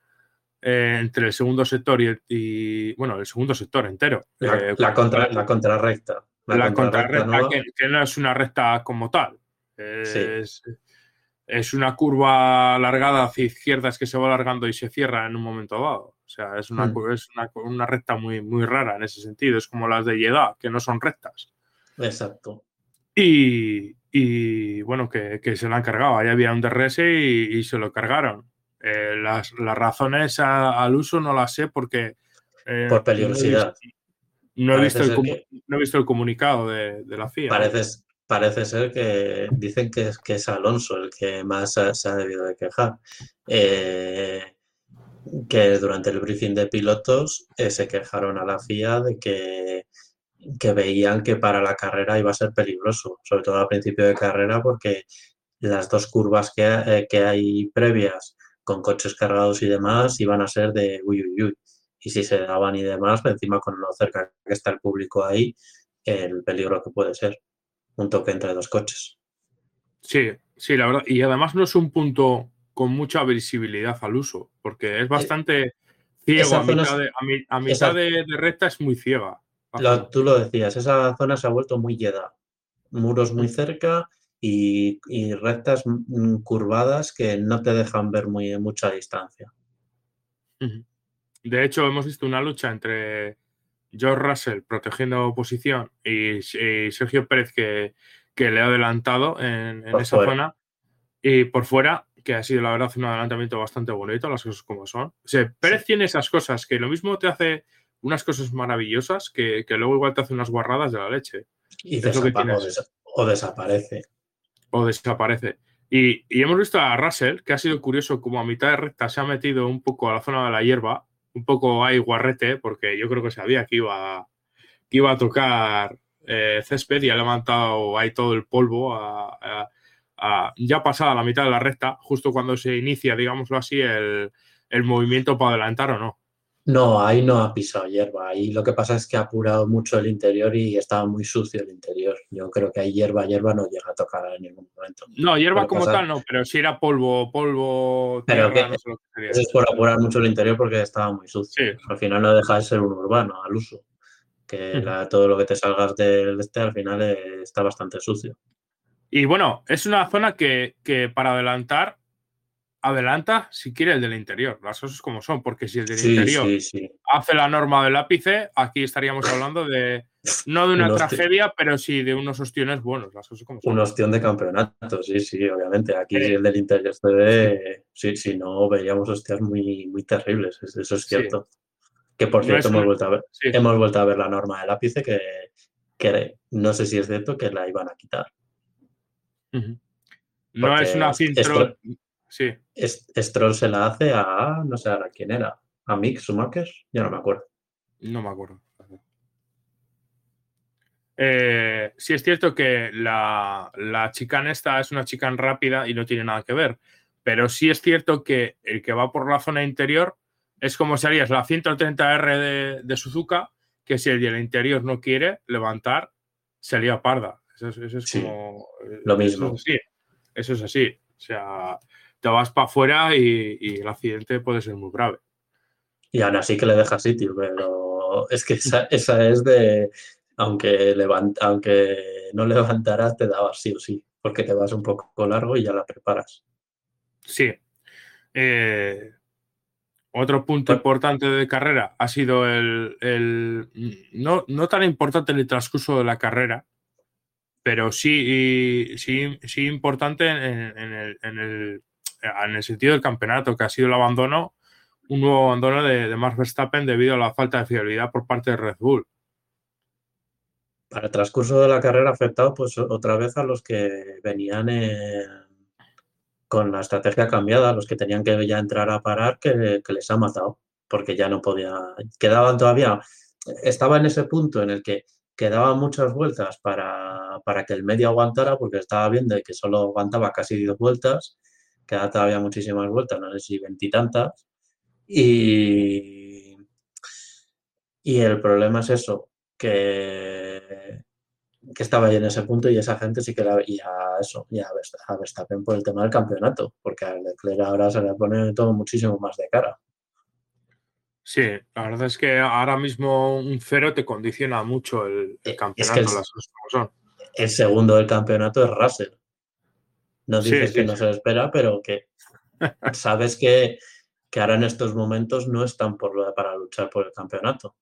eh, entre el segundo sector y, bueno, el segundo sector entero. La, eh, contra, la contrarrecta. La, contrarrecta, que, no es una recta como tal. Es, es una curva alargada hacia izquierdas que se va alargando y se cierra en un momento dado. O sea, es una, hmm. es una, recta muy, muy rara en ese sentido. Es como las de Jeddah, que no son rectas. Exacto. Y, bueno, que, se la han cargado. Ahí había un DRS y, se lo cargaron. Eh, las, razones al uso no las sé porque... Eh, Por peligrosidad. No he, visto el, no he visto el comunicado de, la FIA. Parece, parece ser que dicen que, que es Alonso el que más se ha debido de quejar. Eh, que durante el briefing de pilotos eh, se quejaron a la FIA de que, que veían que para la carrera iba a ser peligroso, sobre todo al principio de carrera, porque las dos curvas que, eh, que hay previas con coches cargados y demás iban a ser de uy, uy, uy. Y si se daban y demás, encima con lo cerca que está el público ahí, el peligro que puede ser un toque entre dos coches. Sí, sí, la verdad. Y además no es un punto con mucha visibilidad al uso, porque es bastante ciego. A mitad, de, a, mitad de, recta es muy ciega. tú lo decías, esa zona se ha vuelto muy llena. Muros muy mm. cerca y, rectas curvadas que no te dejan ver muy mucha distancia. De hecho, hemos visto una lucha entre George Russell protegiendo posición y, Sergio Pérez que, que, le ha adelantado en, esa zona. Y por fuera, que ha sido la verdad un adelantamiento bastante bonito, las cosas como son. O Pérez tiene esas cosas que lo mismo te hace unas cosas maravillosas que, luego igual te hace unas guarradas de la leche. Y o, desaparece. O desaparece. Y, y, hemos visto a Russell, que ha sido curioso, como a mitad de recta se ha metido un poco a la zona de la hierba un poco ahí guarrete, porque yo creo que sabía que iba, que iba a tocar eh, césped y ha levantado ahí todo el polvo a, ya pasada la mitad de la recta, justo cuando se inicia, digámoslo así, el, el movimiento para adelantar o no. No, ahí no ha pisado hierba. Ahí lo que pasa es que ha apurado mucho el interior y estaba muy sucio el interior. Yo creo que ahí hierba, hierba no llega a tocar en ningún momento. No, hierba como tal no, pero si era polvo, polvo. Pero que, es por apurar mucho el interior porque estaba muy sucio. Al final no deja de ser un urbano al uso. Que todo lo que te salgas del este al final está bastante sucio. Y bueno, es una zona que, que para adelantar adelanta si quiere el del interior, las cosas como son, porque si el del interior hace la norma del lápice, aquí estaríamos hablando de no de una tragedia, pero sí de unos ostiones buenos, las cosas como son. Un ostión de campeonato, sí, sí, obviamente. Aquí el del interior se ve, sí, sí, no, veríamos hostias muy, muy terribles, eso es cierto. Que por cierto hemos, vuelto a ver, hemos vuelto a ver la norma del lápice que, que no sé si es cierto que la iban a quitar. No es una filtro. Sí. Stroll se la hace a, no sé a quién era, a Mick Schumacher, ya no me acuerdo. No me acuerdo. Eh, sí es cierto que la, la chicane esta es una chicane rápida y no tiene nada que ver, pero sí es cierto que el que va por la zona interior es como si harías la 130R de, Suzuka, que si el del interior no quiere levantar, sería parda. Eso, es como... Lo mismo. Eso eso es así. O sea, te vas para afuera y, el accidente puede ser muy grave. Y aún así que le deja sitio, pero es que esa, es de, aunque, levanta, aunque no *laughs* levantaras, te dabas sí o sí, porque te vas un poco largo y ya la preparas. Sí. Eh, otro punto importante de carrera ha sido el, no, no, tan importante en el transcurso de la carrera, pero sí, sí, sí importante en, el, en el sentido del campeonato, que ha sido el abandono, un nuevo abandono de, Max Verstappen debido a la falta de fiabilidad por parte de Red Bull. Para el transcurso de la carrera afectado, pues otra vez a los que venían con la estrategia cambiada, los que tenían que ya entrar a parar, que, les ha matado, porque ya no podía, quedaban todavía, estaba en ese punto en el que quedaban muchas vueltas para, para que el medio aguantara, porque estaba viendo que solo aguantaba casi 10 vueltas queda todavía muchísimas vueltas, no sé si veintitantas. Y, y el problema es eso, que, que estaba ahí en ese punto y esa gente sí que la veía eso, y a Verstappen por el tema del campeonato, porque a Leclerc ahora se le pone todo muchísimo más de cara. Sí, la verdad es que ahora mismo un cero te condiciona mucho el, campeonato, las cosas como son. El segundo del campeonato es Russell. No dices que no se espera, pero que *laughs* sabes que, ahora en estos momentos no están por, para luchar por el campeonato.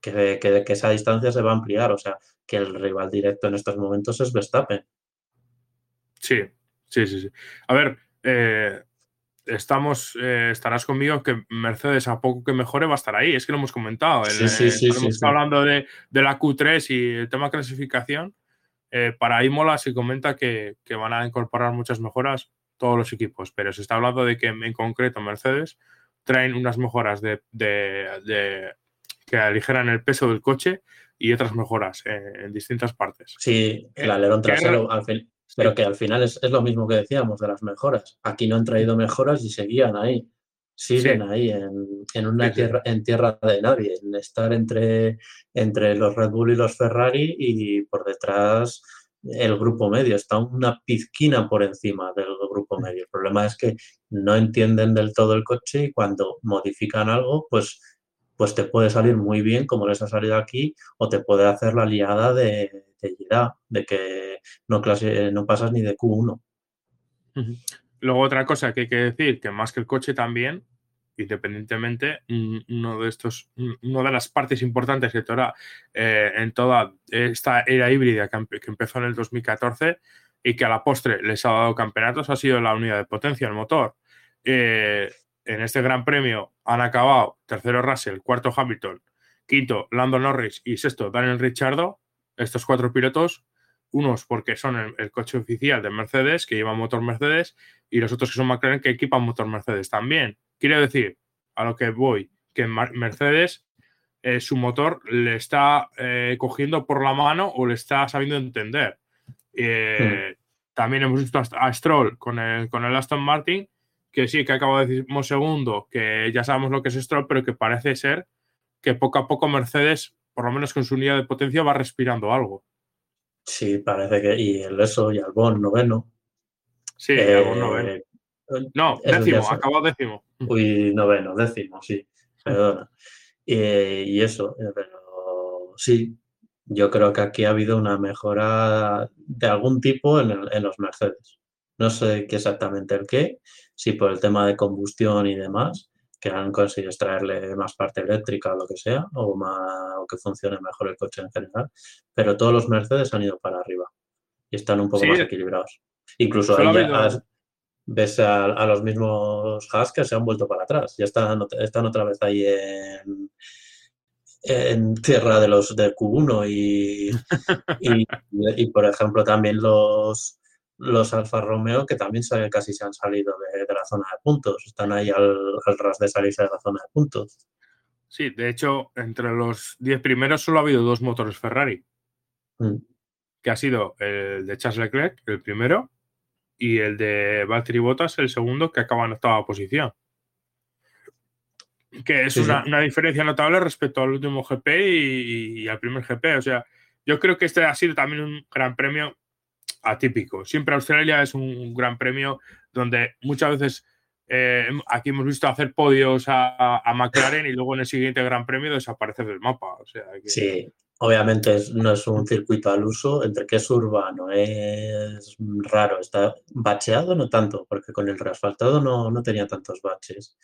Que, que, esa distancia se va a ampliar. O sea, que el rival directo en estos momentos es Verstappen. Sí, sí, sí. sí. A ver, eh, estamos, eh, estarás conmigo que Mercedes a poco que mejore va a estar ahí. Es que lo hemos comentado. sí, sí, sí, estamos hablando de, de, la Q3 y el tema clasificación. Eh, para Imola se comenta que, van a incorporar muchas mejoras todos los equipos, pero se está hablando de que en concreto Mercedes traen unas mejoras de, que aligeran el peso del coche y otras mejoras en, distintas partes. Sí, el alerón trasero, Pero que al final es, lo mismo que decíamos de las mejoras. Aquí no han traído mejoras y seguían ahí. Siguen ahí en, una tierra, en tierra de nadie, en estar entre, entre los Red Bull y los Ferrari y por detrás el grupo medio. Está una pizquina por encima del grupo medio. El problema es que no entienden del todo el coche y cuando modifican algo, pues pues te puede salir muy bien como les ha salido aquí o te puede hacer la liada de, de, que no, clase, no pasas ni de Q1. Luego otra cosa que hay que decir, que más que el coche también, independientemente, uno de estos, una de las partes importantes que toda, eh, en toda esta era híbrida que, empezó en el 2014 y que a la postre les ha dado campeonatos ha sido la unidad de potencia, el motor. Eh, en este Gran Premio han acabado tercero Russell, cuarto Hamilton, quinto Lando Norris y sexto Daniel Ricciardo. Estos cuatro pilotos unos porque son el, coche oficial de Mercedes, que lleva motor Mercedes, y los otros que son McLaren, que equipan motor Mercedes también. Quiero decir, a lo que voy, que Mercedes eh, su motor le está eh, cogiendo por la mano o le está sabiendo entender. Eh, también hemos visto a Stroll con el, con el Aston Martin, que sí, que acabo de decir segundo, que ya sabemos lo que es Stroll, pero que parece ser que poco a poco Mercedes, por lo menos con su unidad de potencia, va respirando algo. Sí, parece que. Y el eso y Albón, noveno. Sí, eh, Albón noveno. No, décimo, acabó décimo. Uy, noveno, décimo, sí. Perdona. y eso, eh, pero sí, yo creo que aquí ha habido una mejora de algún tipo en, en los Mercedes. No sé qué exactamente el qué, si por el tema de combustión y demás, que han conseguido extraerle más parte eléctrica o lo que sea, o, más, o que funcione mejor el coche en general, pero todos los Mercedes han ido para arriba y están un poco más equilibrados. Incluso ahí ves a, los mismos Haas que se han vuelto para atrás, ya están, están otra vez ahí en, en tierra de los del Q1 *laughs* y, y, por ejemplo también los los Alfa Romeo, que también casi se han salido de, la zona de puntos, están ahí al, ras de salirse de la zona de puntos. Sí, de hecho, entre los 10 primeros solo ha habido dos motores Ferrari, mm. que ha sido el de Charles Leclerc, el primero, y el de Valtteri Bottas, el segundo, que acaba en octava posición. Que es una, diferencia notable respecto al último GP y al primer GP. O sea, yo creo que este ha sido también un gran premio atípico. Siempre Australia es un, gran premio donde muchas veces eh, aquí hemos visto hacer podios a, McLaren y luego en el siguiente gran premio desaparecer del mapa. O sea, Sí, obviamente no es un circuito al uso, entre que es urbano, es raro, está bacheado no tanto, porque con el reasfaltado no, no tenía tantos baches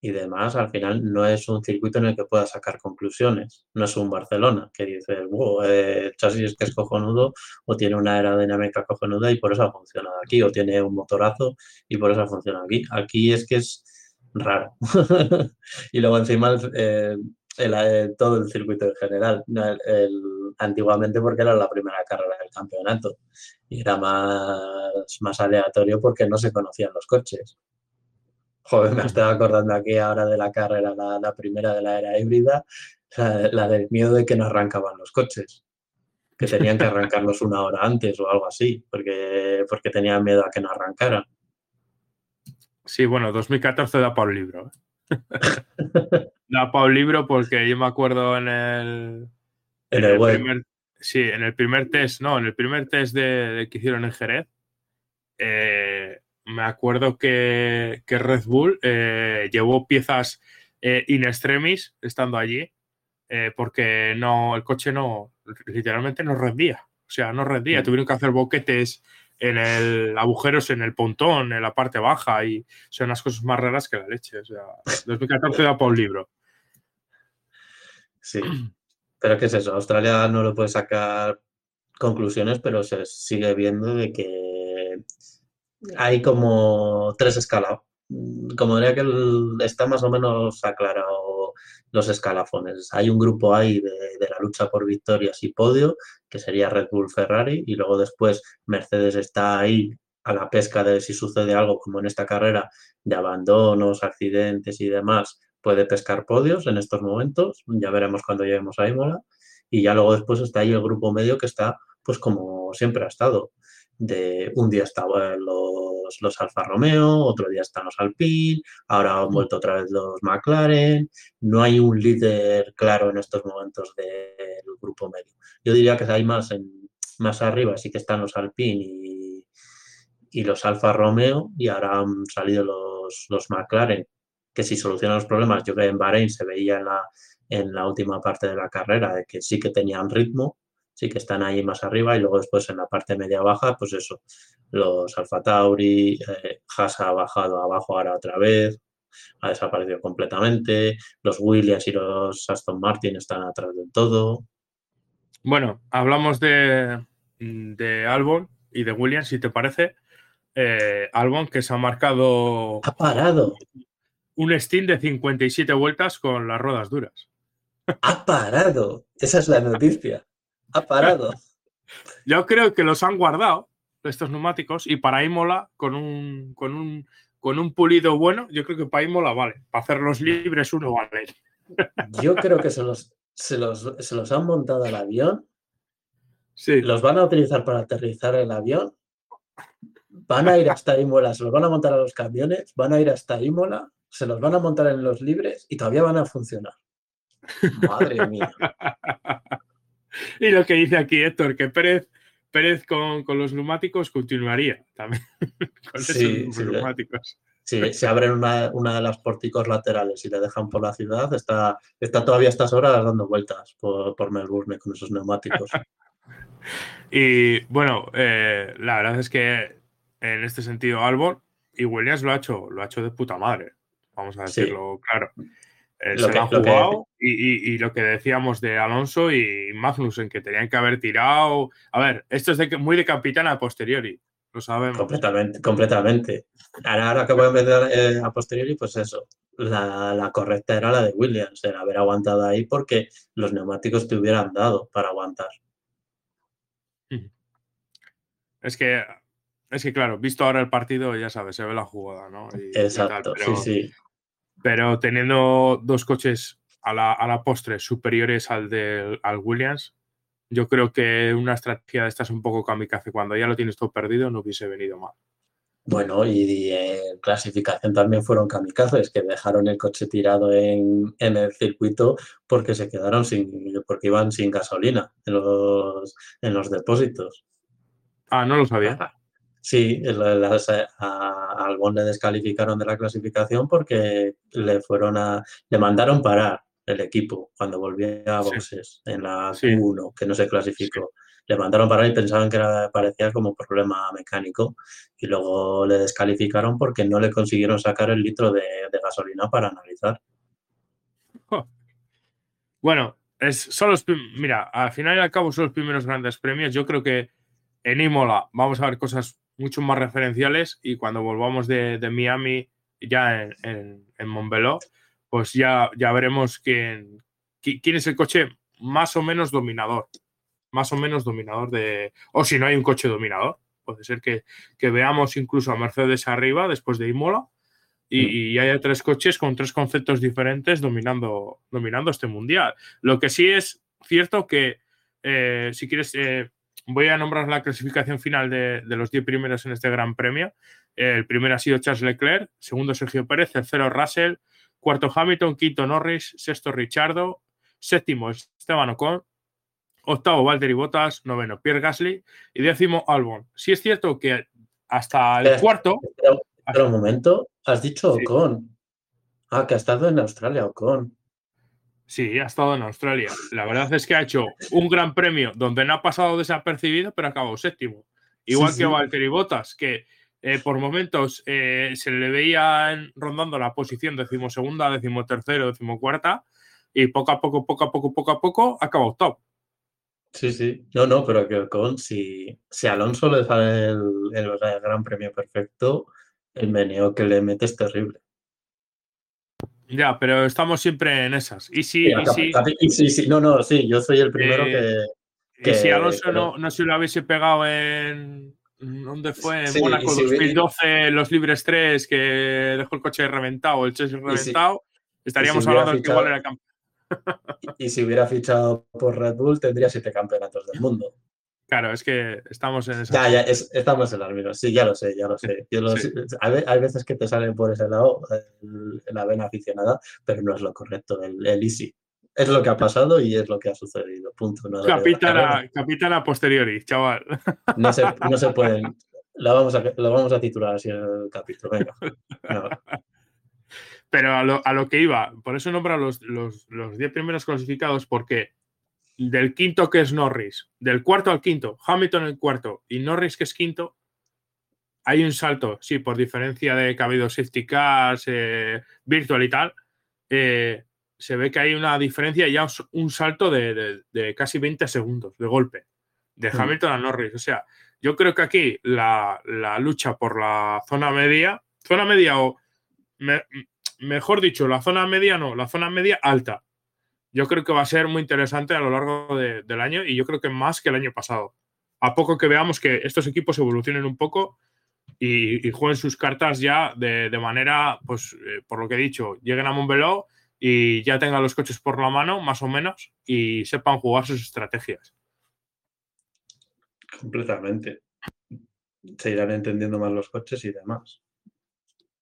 y demás, al final no es un circuito en el que puedas sacar conclusiones. No es un Barcelona que dices, wow, eh, el chasis es que es cojonudo o tiene una aerodinámica cojonuda y por eso ha funcionado aquí, o tiene un motorazo y por eso ha funcionado aquí. Aquí es que es raro. *laughs* y luego encima el, eh, todo el circuito en general. antiguamente porque era la primera carrera del campeonato y era más, más aleatorio porque no se conocían los coches. Joder, me estaba acordando aquí ahora de la carrera, la, primera de la era híbrida, la, del miedo de que no arrancaban los coches, que tenían que arrancarlos una hora antes o algo así, porque, porque tenían miedo a que no arrancaran. Sí, bueno, 2014 da para un libro. ¿eh? *laughs* da para un libro porque yo me acuerdo en el, en el, primer, sí, en el primer test, no, en el primer test de, que hicieron en Jerez, eh, me acuerdo que, Red Bull eh, llevó piezas eh, in extremis estando allí, eh, porque no, el coche no, literalmente no rendía. O sea, no rendía. Mm. Tuvieron que hacer boquetes en el agujeros en el pontón, en la parte baja, y son unas cosas más raras que la leche. O sea, 2014 da para un libro. Sí. Pero ¿qué es eso? Australia no lo puede sacar conclusiones, pero se sigue viendo de que hay como tres escalafones. Como diría que está más o menos aclarado los escalafones. Hay un grupo ahí de, la lucha por victorias y podio, que sería Red Bull Ferrari, y luego después Mercedes está ahí a la pesca de si sucede algo como en esta carrera de abandonos, accidentes y demás, puede pescar podios en estos momentos. Ya veremos cuando lleguemos a Imola. Y ya luego después está ahí el grupo medio que está, pues como siempre ha estado, de un día estaban los, los Alfa Romeo, otro día están los Alpine, ahora han vuelto otra vez los McLaren. No hay un líder claro en estos momentos del grupo medio. Yo diría que hay más, en, más arriba, sí que están los Alpine y, y los Alfa Romeo, y ahora han salido los, los McLaren, que si solucionan los problemas, yo creo que en Bahrein se veía en la, en la última parte de la carrera de que sí que tenían ritmo, sí que están ahí más arriba y luego después en la parte media-baja, pues eso, los Alfa Tauri, eh, Haas ha bajado abajo ahora otra vez, ha desaparecido completamente, los Williams y los Aston Martin están atrás del todo. Bueno, hablamos de, de Albon y de Williams, si te parece. Eh, Albon que se ha marcado... Ha parado. Un steel de 57 vueltas con las ruedas duras. Ha parado. Esa es la noticia ha parado. *laughs* Yo creo que los han guardado, estos neumáticos, y para Imola, con un, con un, con un pulido bueno, yo creo que para Imola vale. Para hacerlos libres uno vale. *laughs* Yo creo que se los, se los, se los han montado al avión. Sí. Los van a utilizar para aterrizar el avión. Van a ir hasta Imola, se los van a montar a los camiones, van a ir hasta Imola, se los van a montar en los libres y todavía van a funcionar. Madre mía. *laughs* *laughs* y lo que dice aquí Héctor, que Pérez, Pérez con, con los neumáticos continuaría también. *laughs* con Sí, esos sí, neumáticos. Si se abren una, una de las pórticos laterales y le dejan por la ciudad, está, está todavía a estas horas dando vueltas por, por Melbourne con esos neumáticos. *laughs* Y bueno, eh, la verdad es que en este sentido Albon y Williams lo ha hecho, lo ha hecho de puta madre. Vamos a Sí. decirlo claro. Eh, Lo se que- lo han que- jugado y, y- y lo que decíamos de Alonso y Magnussen, que tenían que haber tirado. A ver, esto es de, muy de capitana a posteriori, lo sabemos. completamente, completamente. Ahora, ahora que voy a empezar eh, a posteriori, pues eso. La, la correcta era la de Williams, era haber aguantado ahí porque los neumáticos te hubieran dado para aguantar. Es que, es que claro, visto ahora el partido, ya sabes, se ve la jugada, ¿no? Y- y tal, Exacto, pero- sí, sí. Pero teniendo dos coches a la, a la postre superiores al del al Williams, yo creo que una estrategia de estas un poco kamikaze, cuando ya lo tienes todo perdido, no hubiese venido mal. Bueno, y, y en clasificación también fueron kamikazes que dejaron el coche tirado en, en el circuito porque se quedaron sin, porque iban sin gasolina en los, en los depósitos. Ah, no lo sabía. Sí, las- a, a Albon le descalificaron de la clasificación porque le fueron a, le mandaron parar el equipo cuando volvía a Sí. boxes en la Sí. Q1, que no se clasificó. Le mandaron parar y pensaban que era, parecía como problema mecánico y luego le descalificaron porque no le consiguieron sacar el litro de, de gasolina para analizar. Bueno, es, son los, mira, al final y al cabo son los primeros grandes premios. Yo creo que en Imola vamos a ver cosas mucho más referenciales y cuando volvamos de, de Miami, ya en, en, en Montbeló, pues ya, ya veremos quién, qui- quién es el coche más o menos dominador. Más o menos dominador de... O si no hay un coche dominador. Puede ser que, que veamos incluso a Mercedes arriba después de Imola y, y haya tres coches con tres conceptos diferentes dominando, dominando este mundial. Lo que sí es cierto que, eh, si quieres, eh, voy a nombrar la clasificación final de, de los 10 primeros en este Gran Premio. El primero ha sido Charles Leclerc, segundo Sergio Pérez, tercero Russell, cuarto Hamilton, quinto Norris, sexto Richardo, séptimo Esteban Ocon, octavo Valtteri Bottas, noveno Pierre Gasly y décimo Albon. Sí es cierto que hasta el Espera. cuarto, Espera, espera un momento, has dicho Sí. Ocon. Ah, que ha estado en Australia, Ocon. Sí, ha estado en Australia. La verdad es que ha hecho un gran premio donde no ha pasado desapercibido, pero ha acabado séptimo. Igual Sí, que sí. Valtteri Bottas, que eh, por momentos eh, se le veía rondando la posición decimosegunda, decimotercero, decimocuarta, y poco a poco, poco a poco, poco a poco, ha acabado top. Sí, sí. No, no, pero que Ocon, si, Alonso le sale el, el gran premio perfecto, el meneo que le mete es terrible. Ya, pero estamos siempre en esas. Y si, Mira, y si, sí, sí, no, no, sí, yo soy el primero Eh, que, y si que- Alonso que no, no se lo hubiese pegado en. ¿Dónde fue? En Sí, Mónaco si hubiera- 2012, los libres 3, que dejó el coche reventado, el chasis si- reventado. Estaríamos hablando de que igual era campeón. Y si hubiera fichado por Red Bull, tendría siete campeonatos del mundo. Claro, es que estamos en esa. Ya, ya, estamos en las mismas. Sí, ya lo sé, ya lo sé. *laughs* hay, veces que te salen por ese lado la vena aficionada, pero no es lo correcto, el, easy. Es lo que ha pasado y es lo que ha sucedido. Punto. No capitana, a posteriori, chaval. *laughs* No se, no se pueden. Lo *laughs* vamos, a, lo vamos a titular así en el capítulo. Venga. Pero a lo, a lo, que iba, por eso nombra los 10 los, los primeros clasificados, porque del quinto que es Norris, del cuarto al quinto, Hamilton el cuarto y Norris que es quinto, hay un salto, sí, por diferencia de que ha habido safety cars, eh, virtual y tal, eh, se ve que hay una diferencia ya un salto de, casi 20 segundos de golpe de mm. Hamilton a Norris. O sea, yo creo que aquí la, lucha por la zona media, zona media o, mejor dicho, la zona media no, la zona media alta, yo creo que va a ser muy interesante a lo largo del año y yo creo que más que el año pasado. A poco que veamos que estos equipos evolucionen un poco y, jueguen sus cartas ya de, manera, pues, eh, por lo que he dicho, lleguen a Montbeló y ya tengan los coches por la mano, más o menos, y sepan jugar sus estrategias. Completamente. Se irán entendiendo más los coches y demás.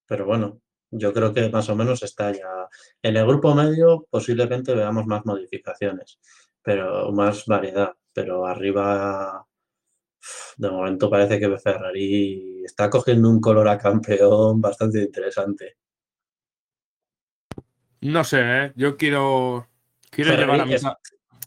Pero bueno, yo creo que más o menos está ya. En el grupo medio posiblemente veamos más modificaciones, pero más variedad. Pero arriba, de momento parece que Ferrari está cogiendo un color a campeón bastante interesante. No sé, ¿eh? yo quiero, quiero llevar a mitad,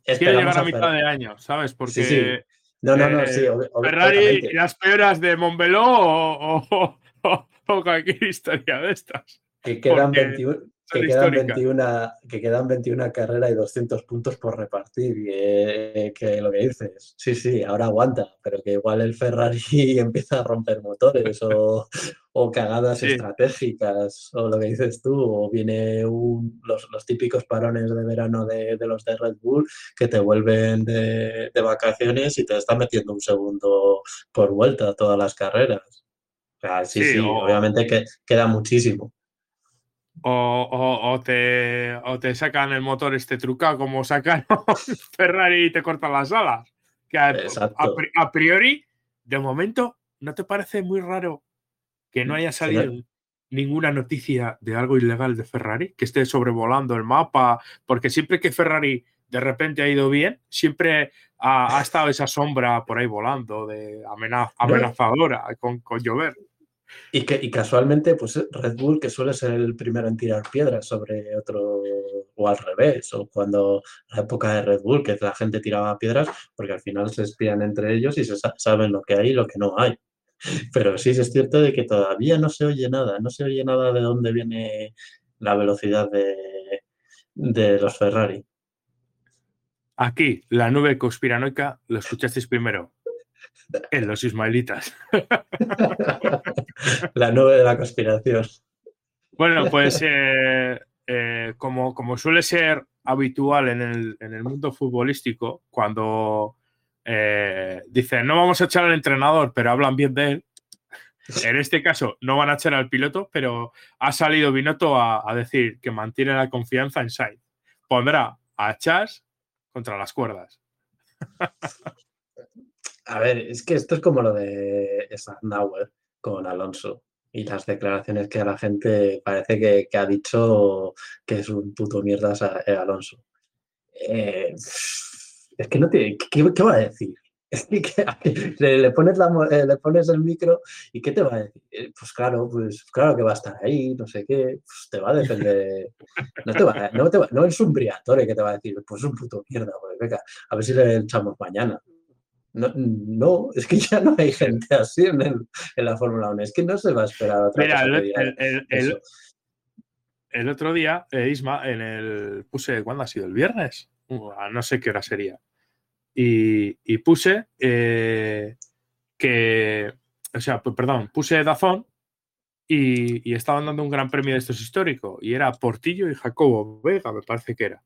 quiero llegar a mitad de año, ¿sabes? Porque No, no, no, sí. Eh, Ferrari, las peoras de Montbeló o, o cualquier historia de estas. Que quedan, 21, que quedan, 21, que quedan 21 carreras y 200 puntos por repartir. Y, eh, que lo que dices, sí, sí, ahora aguanta, pero que igual el Ferrari *laughs* empieza a romper motores o, o cagadas estratégicas, o lo que dices tú, o viene los, los, típicos parones de verano de, de, los de Red Bull que te vuelven de, de vacaciones y te están metiendo un segundo por vuelta todas las carreras sí, sí, obviamente que queda muchísimo. O, o, te, o, te, sacan el motor este trucado como sacan *laughs* Ferrari y te cortan las alas. Que a, priori, de momento, ¿no te parece muy raro que no haya salido ninguna noticia de algo ilegal de Ferrari? Que esté sobrevolando el mapa, porque siempre que Ferrari de repente ha ido bien, siempre ha, estado esa sombra por ahí volando de amenazadora con, con llover. Y, que, y casualmente, pues Red Bull, que suele ser el primero en tirar piedras sobre otro, o al revés, o cuando la época de Red Bull, que la gente tiraba piedras, porque al final se espían entre ellos y se saben lo que hay y lo que no hay. *laughs* Pero sí es cierto de que todavía no se oye nada, no se oye nada de dónde viene la velocidad de, de los Ferrari. Aquí, la nube conspiranoica, lo escuchasteis primero. En los ismaelitas. *laughs* La nube de la conspiración. Bueno, pues eh, eh, como, como, suele ser habitual en el, mundo futbolístico, cuando eh, dicen no vamos a echar al entrenador, pero hablan bien de él, en este caso no van a echar al piloto, pero ha salido Binotto a, a decir que mantiene la confianza en Sainz. Pondrá a Chas contra las cuerdas. A ver, es que esto es como lo de Nauer con Alonso y las declaraciones que a la gente parece que, ha dicho que es un puto mierda a, Alonso. Eh, es que no tiene. ¿qué, va a decir? *laughs* Es que, *laughs* le, pones eh, le pones el micro y ¿qué te va a decir? Eh, pues claro, pues claro que va a estar ahí, no sé qué, pues te va a defender. No, te va, no, te va, no es un briatore que te va a decir, pues es un puto mierda, pues venga, a ver si le echamos mañana. No, es que *laughs* ya no hay gente así en, la Fórmula 1. Es que no se va a esperar otra Mira, el, otro día, eh, Isma, en el puse, ¿cuándo ha sido? ¿El viernes? Uh, no sé qué hora sería. Y, puse eh, que, o sea, perdón, puse Dazón y, y, estaban dando un gran premio de estos históricos y era Portillo y Jacobo Vega, me parece que era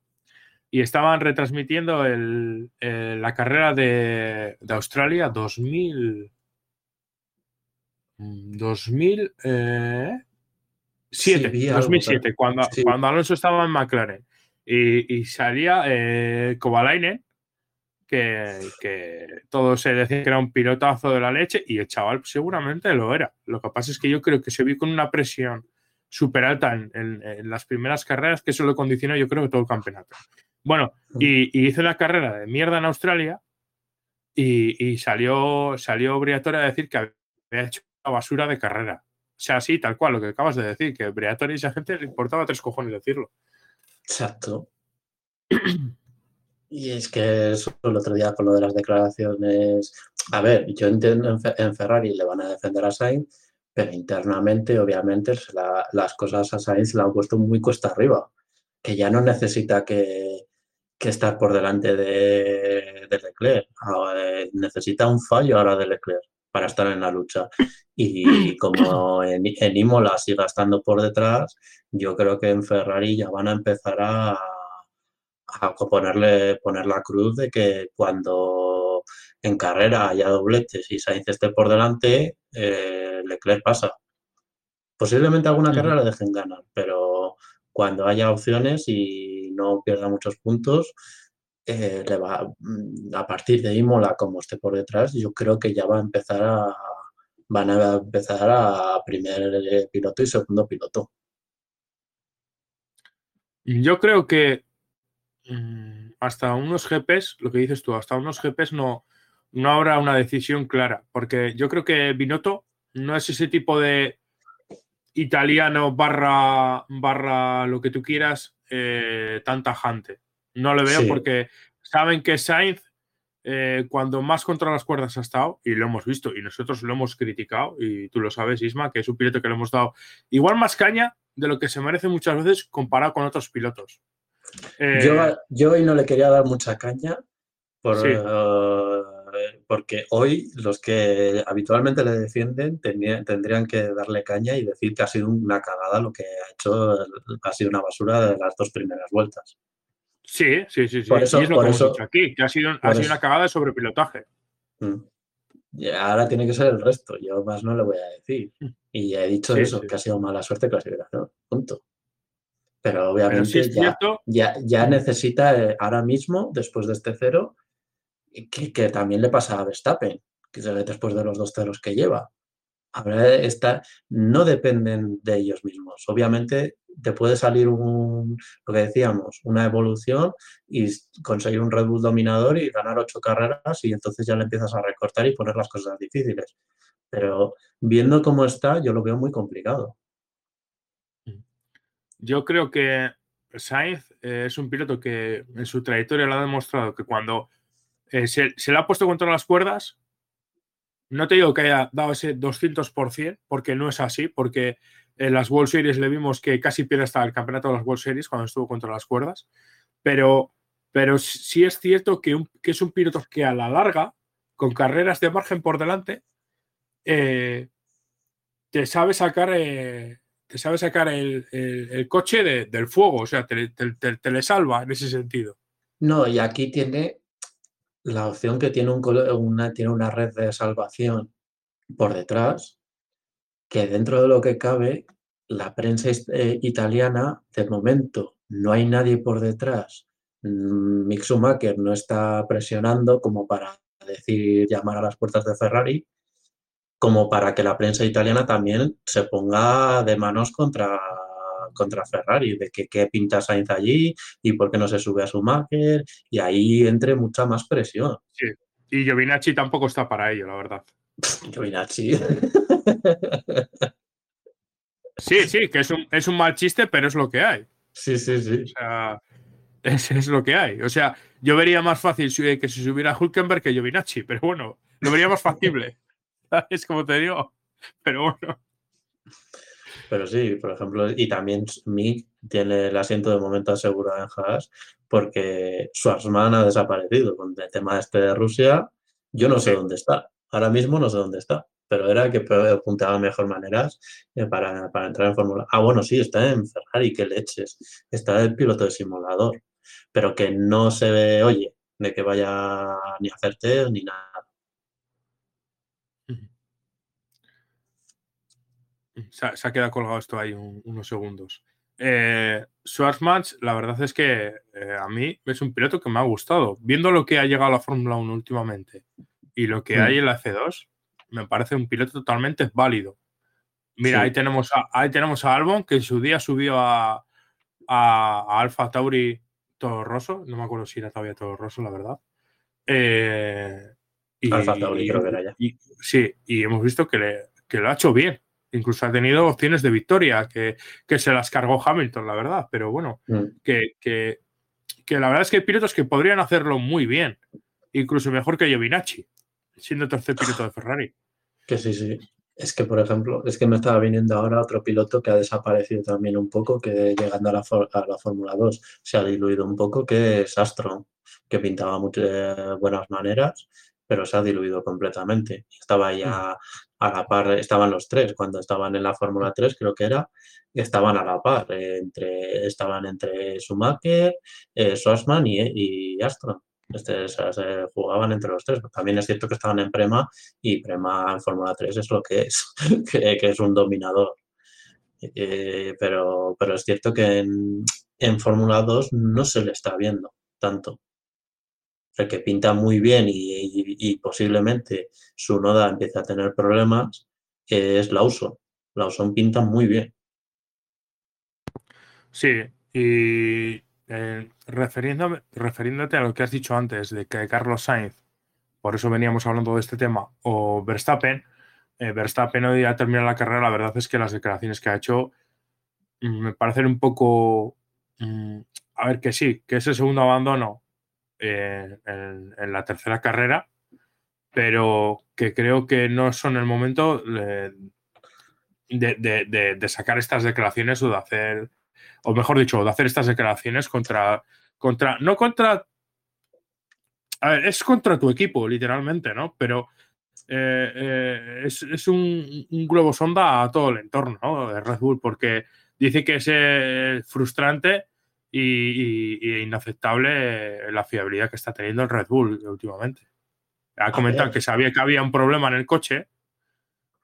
y estaban retransmitiendo la carrera de, Australia 2000. 2007, 2007 cuando, cuando Alonso estaba en McLaren y, salía eh, Kovalainen que, que todo se decía que era un pilotazo de la leche y el chaval seguramente lo era. Lo que pasa es que yo creo que se vio con una presión súper alta en, las primeras carreras que eso lo condicionó yo creo que todo el campeonato. Bueno, y, y hizo una carrera de mierda en Australia y, salió, salió Briatore a decir que había hecho una basura de carrera. O sea, sí, tal cual, lo que acabas de decir, que Briatore y esa gente le importaba tres cojones decirlo. Exacto. Y es que eso el otro día con lo de las declaraciones. A ver, yo entiendo en, Ferrari le van a defender a Sainz, pero internamente, obviamente, las cosas a Sainz le han puesto muy cuesta arriba. Que ya no necesita que, que estar por delante de, Leclerc. Ah, eh, necesita un fallo ahora de Leclerc para estar en la lucha. Y *clears throat* como en, en Imola siga estando por detrás, yo creo que en Ferrari ya van a empezar a, a ponerle, poner la cruz de que cuando en carrera haya dobletes y Sainz esté por delante, eh, Leclerc pasa. Posiblemente alguna carrera le dejen ganar, pero cuando haya opciones y no pierda muchos puntos, eh, mm, a partir de Imola, como esté por detrás, yo creo que ya va a empezar a, van a empezar a primer piloto y segundo piloto. Yo creo que mm, hasta unos GPs, lo que dices tú, hasta unos GPs no, no habrá una decisión clara, porque yo creo que Binotto no es ese tipo de italiano barra, barra lo que tú quieras eh, tan tajante. No lo veo porque saben que Sainz, eh, cuando más contra las cuerdas ha estado, y lo hemos visto, y nosotros lo hemos criticado, y tú lo sabes, Isma, que es un piloto que le hemos dado igual más caña de lo que se merece muchas veces comparado con otros pilotos. yo, yo, hoy no le quería dar mucha caña por, porque hoy los que habitualmente le defienden tendrían que darle caña y decir que ha sido una cagada lo que ha hecho, ha sido una basura de las dos primeras vueltas. Sí, sí, sí, sí. Por eso, y es lo que hemos dicho aquí, que ha sido, ha sido una cagada de sobrepilotaje. Mm. Y ahora tiene que ser el resto, yo más no le voy a decir. Mm. Y he dicho eso, que ha sido mala suerte clasificación, punto. Pero obviamente ya, ya, necesita eh, ahora mismo, después de este cero, que, también le pasa a Verstappen, que después de los dos ceros que lleva. Está, no dependen de ellos mismos. Obviamente te puede salir un, lo que decíamos, una evolución y conseguir un Red Bull dominador y ganar ocho carreras y entonces ya le empiezas a recortar y poner las cosas difíciles. Pero viendo cómo está, yo lo veo muy complicado. Yo creo que Sainz eh, es un piloto que en su trayectoria lo ha demostrado que cuando eh, se, le ha puesto contra las cuerdas. No te digo que haya dado ese 200%, porque no es así, porque en las World Series le vimos que casi pierde hasta el campeonato de las World Series cuando estuvo contra las cuerdas. Pero, pero sí es cierto que, es un piloto que a la larga, con carreras de margen por delante, eh, te sabe sacar, eh, te sabe sacar el, coche del fuego, o sea, te, le salva en ese sentido. No, y aquí tiene la opción que tiene, una, tiene una red de salvación por detrás, que dentro de lo que cabe, la prensa eh, italiana, de momento, no hay nadie por detrás. Mm, Mick Schumacher no está presionando como para decir llamar a las puertas de Ferrari, como para que la prensa italiana también se ponga de manos contra contra Ferrari, de que qué pinta Sainz allí y por qué no se sube a su Schumacher y ahí entre mucha más presión. Sí, y Giovinacci tampoco está para ello, la verdad. *laughs* Giovinacci. Sí, sí, que es un, es un mal chiste, pero es lo que hay. Sí, sí, sí. O sea, es, es, lo que hay. O sea, yo vería más fácil que si subiera Hulkenberg que Giovinacci, pero bueno, lo vería más factible. *laughs* Es como te digo. Pero bueno. Pero sí, por ejemplo, y también Mick tiene el asiento de momento asegurado en Haas porque Schwarzman ha desaparecido con el tema este de Rusia. Yo no sé dónde está. Ahora mismo no sé dónde está, pero era que apuntaba mejor maneras eh, para, para entrar en Fórmula. Ah, bueno, sí, está en Ferrari, qué leches. Está el piloto de simulador, pero que no se ve, oye, de que vaya ni a hacer test ni nada. Se ha, quedado colgado esto ahí unos segundos. Eh, la verdad es que eh, a mí es un piloto que me ha gustado. Viendo lo que ha llegado a la Fórmula 1 últimamente y lo que mm. hay en la F2, me parece un piloto totalmente válido. Mira, ahí, tenemos a, ahí tenemos a Albon, que en su día subió a, a, Alfa Tauri todo roso. No me acuerdo si era todavía todo roso, la verdad. Eh, y, Alfa Tauri, creo que era ya. sí, y hemos visto que, que lo ha hecho bien. Incluso ha tenido opciones de victoria, que, que se las cargó Hamilton, la verdad. Pero bueno, mm. que, que, que, la verdad es que hay pilotos que podrían hacerlo muy bien. Incluso mejor que Giovinacci, siendo tercer piloto de Ferrari. Que sí, sí. Es que, por ejemplo, es que me estaba viniendo ahora otro piloto que ha desaparecido también un poco, que llegando a la, a la Fórmula 2 se ha diluido un poco, que es Astro, que pintaba muchas buenas maneras, pero se ha diluido completamente. Estaba ya a, la par, estaban los tres, cuando estaban en la Fórmula 3 creo que era, estaban a la par, entre, estaban entre Schumacher, eh, y, y Astro. Este, se jugaban entre los tres. También es cierto que estaban en Prema y Prema en Fórmula 3 es lo que es, *laughs* que, es un dominador. Eh, pero, pero es cierto que en, en Fórmula 2 no se le está viendo tanto. El que pinta muy bien y, posiblemente su noda empiece a tener problemas es Lawson. Lawson pinta muy bien. Sí, y eh, refiriéndote a lo que has dicho antes de que Carlos Sainz, por eso veníamos hablando de este tema, o Verstappen, eh, Verstappen hoy ha terminado la carrera, la verdad es que las declaraciones que ha hecho mm, me parecen un poco... Mm, a ver, que sí, que es el segundo abandono eh, en, la tercera carrera, pero que creo que no son el momento de, de sacar estas declaraciones o de hacer o mejor dicho, de hacer estas declaraciones contra, contra, no contra, a ver, es contra tu equipo, literalmente, ¿no? Pero eh, eh, es, un, globo sonda a todo el entorno de Red Bull, porque dice que es eh, frustrante y, inaceptable la fiabilidad que está teniendo el Red Bull últimamente. Ha comentado que sabía que había un problema en el coche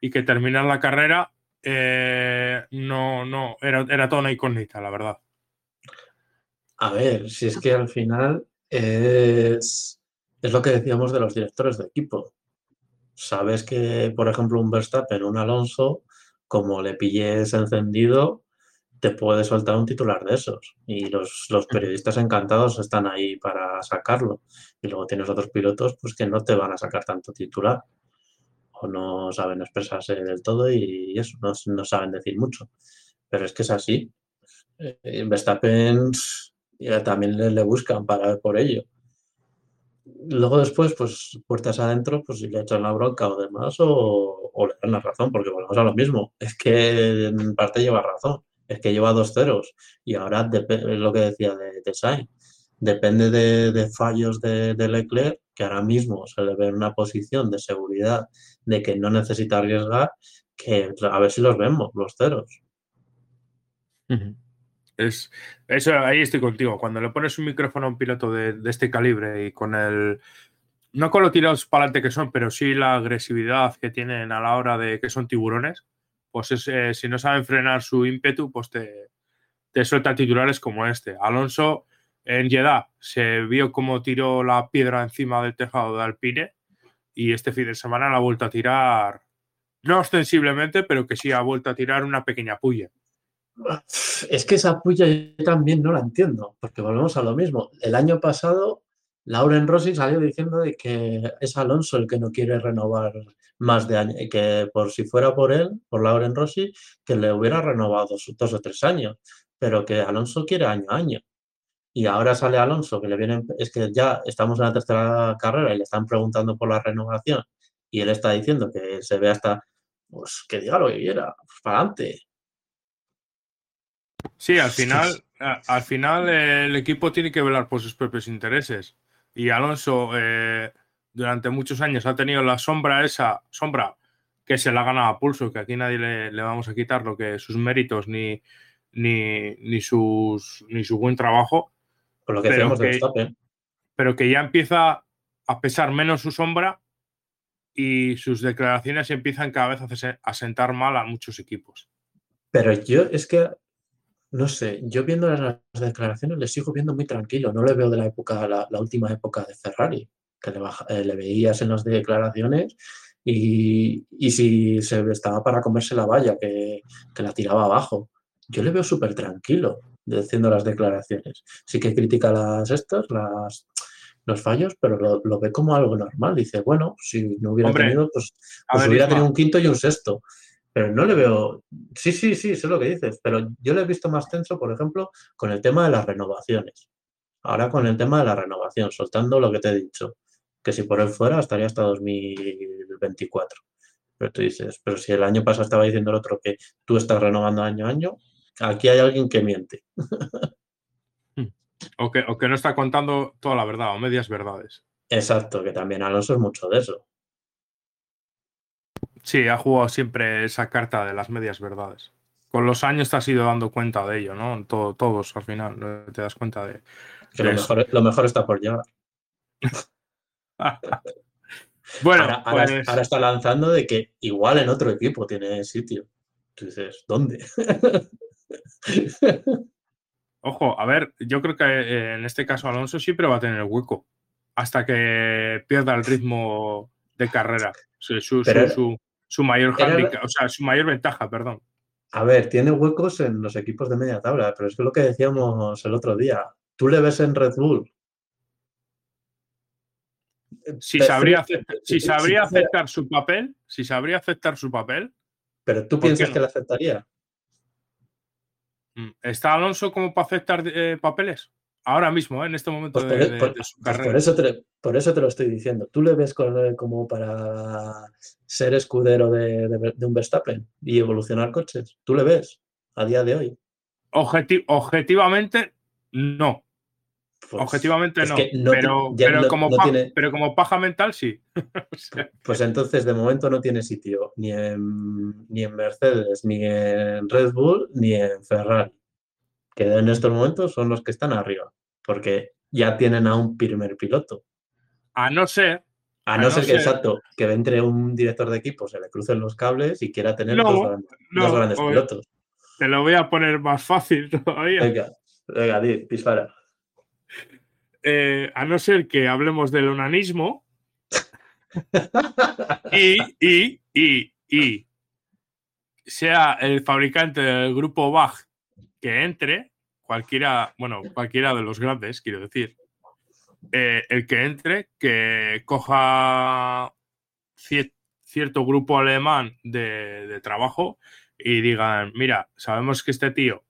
y que terminar la carrera eh, no, no, era, era toda una incógnita, la verdad. A ver, si es que al final es, es lo que decíamos de los directores de equipo. Sabes que, por ejemplo, un Verstappen, un Alonso, como le pilles encendido, te puede soltar un titular de esos. Y los, los, periodistas encantados están ahí para sacarlo. Y luego tienes otros pilotos pues que no te van a sacar tanto titular o no saben expresarse del todo y eso, no, saben decir mucho. Pero es que es así. Eh, Verstappen también le, buscan para por ello. Luego después, pues puertas adentro, pues si le echan la bronca o demás, o, le dan la razón, porque volvemos a lo mismo. Es que en parte lleva razón. Es que lleva dos ceros. Y ahora es lo que decía de, de Sainz depende de, fallos de, Leclerc, que ahora mismo se le ve en una posición de seguridad de que no necesita arriesgar, que a ver si los vemos, los ceros. Es, eso ahí estoy contigo. Cuando le pones un micrófono a un piloto de, este calibre y con el. No con los tirados para adelante que son, pero sí la agresividad que tienen a la hora de que son tiburones, pues eh, si no saben frenar su ímpetu, pues te, sueltan titulares como este. Alonso en Jeddah se vio cómo tiró la piedra encima del tejado de Alpine y este fin de semana la ha vuelto a tirar, no ostensiblemente, pero que sí ha vuelto a tirar una pequeña puya. Es que esa puya yo también no la entiendo, porque volvemos a lo mismo. El año pasado, Lauren Rossi salió diciendo de que es Alonso el que no quiere renovar más de año, que por si fuera por él, por Lauren Rossi, que le hubiera renovado dos, dos o tres años, pero que Alonso quiere año a año. Y ahora sale Alonso, que le vienen, es que ya estamos en la tercera carrera y le están preguntando por la renovación y él está diciendo que se ve hasta, pues que diga lo que quiera, pues para adelante. Sí, al final, al final el equipo tiene que velar por sus propios intereses. Y Alonso eh, durante muchos años ha tenido la sombra esa, sombra que se la ha ganado a pulso, que aquí nadie le, le vamos a quitar lo que sus méritos ni, ni, ni, sus, ni su buen trabajo lo que pero que, Pero que ya empieza a pesar menos su sombra y sus declaraciones empiezan cada vez a sentar mal a muchos equipos. Pero yo es que no sé, yo viendo las declaraciones le sigo viendo muy tranquilo, no le veo de la época, la, última época de Ferrari, que le, eh, le, veías en las declaraciones y, si se estaba para comerse la valla, que, la tiraba abajo. Yo le veo súper tranquilo diciendo las declaraciones. Sí que critica las estas, las, los fallos, pero lo, ve como algo normal. Dice, bueno, si no hubiera tenido, pues, pues hubiera tenido un quinto y un sexto. Pero no le veo. Sí, sí, sí, sé lo que dices. Pero yo le he visto más tenso, por ejemplo, con el tema de las renovaciones. Ahora con el tema de la renovación, soltando lo que te he dicho. Que si por él fuera, estaría hasta 2024. Pero tú dices, pero si el año pasado estaba diciendo el otro que tú estás renovando año a año, aquí hay alguien que miente. *laughs* o, que, o que no está contando toda la verdad o medias verdades. Exacto, que también Alonso es mucho de eso. Sí, ha jugado siempre esa carta de las medias verdades. Con los años te has ido dando cuenta de ello, ¿no? todos al final te das cuenta de. Que lo, mejor, está por llegar. *laughs* *laughs* bueno, pues ahora, está lanzando de que igual en otro equipo tiene sitio. Tú dices, ¿dónde? *laughs* Ojo, a ver, yo creo que eh, en este caso Alonso siempre va a tener hueco hasta que pierda el ritmo de carrera. Su, su, su mayor o sea, su mayor ventaja, perdón. A ver, tiene huecos en los equipos de media tabla, pero es que lo que decíamos el otro día. ¿Tú le ves en Red Bull? Si sabría, si sabría aceptar su papel, si sabría aceptar su papel. Pero tú piensas que le aceptaría. Mm, ¿Está Alonso como para aceptar eh, papeles? Ahora mismo, ¿eh? en este momento pues de, e, su carrera. Por eso, te, por eso te lo estoy diciendo. ¿Tú le ves como para ser escudero de, un Verstappen y evolucionar coches? ¿Tú le ves a día de hoy? objetivamente, no. Pues objetivamente no. pero, como pero, como paja mental, sí. *laughs* Pues entonces, de momento no tiene sitio ni en, ni en Mercedes, ni en Red Bull, ni en Ferrari que en estos momentos son los que están arriba, porque ya tienen a un primer piloto. A no ser. A no, ser que, exacto, que entre un director de equipo, se le crucen los cables y quiera tener dos, grandes, pilotos. Te lo voy a poner más fácil *laughs* todavía. Venga, venga, dispara. Eh, a no ser que hablemos del onanismo. y, y, y, y sea el fabricante del grupo Bach que entre, cualquiera, bueno, cualquiera de los grandes, quiero decir, eh, el que entre, que coja cierto grupo alemán de, trabajo y digan, mira, sabemos que este tío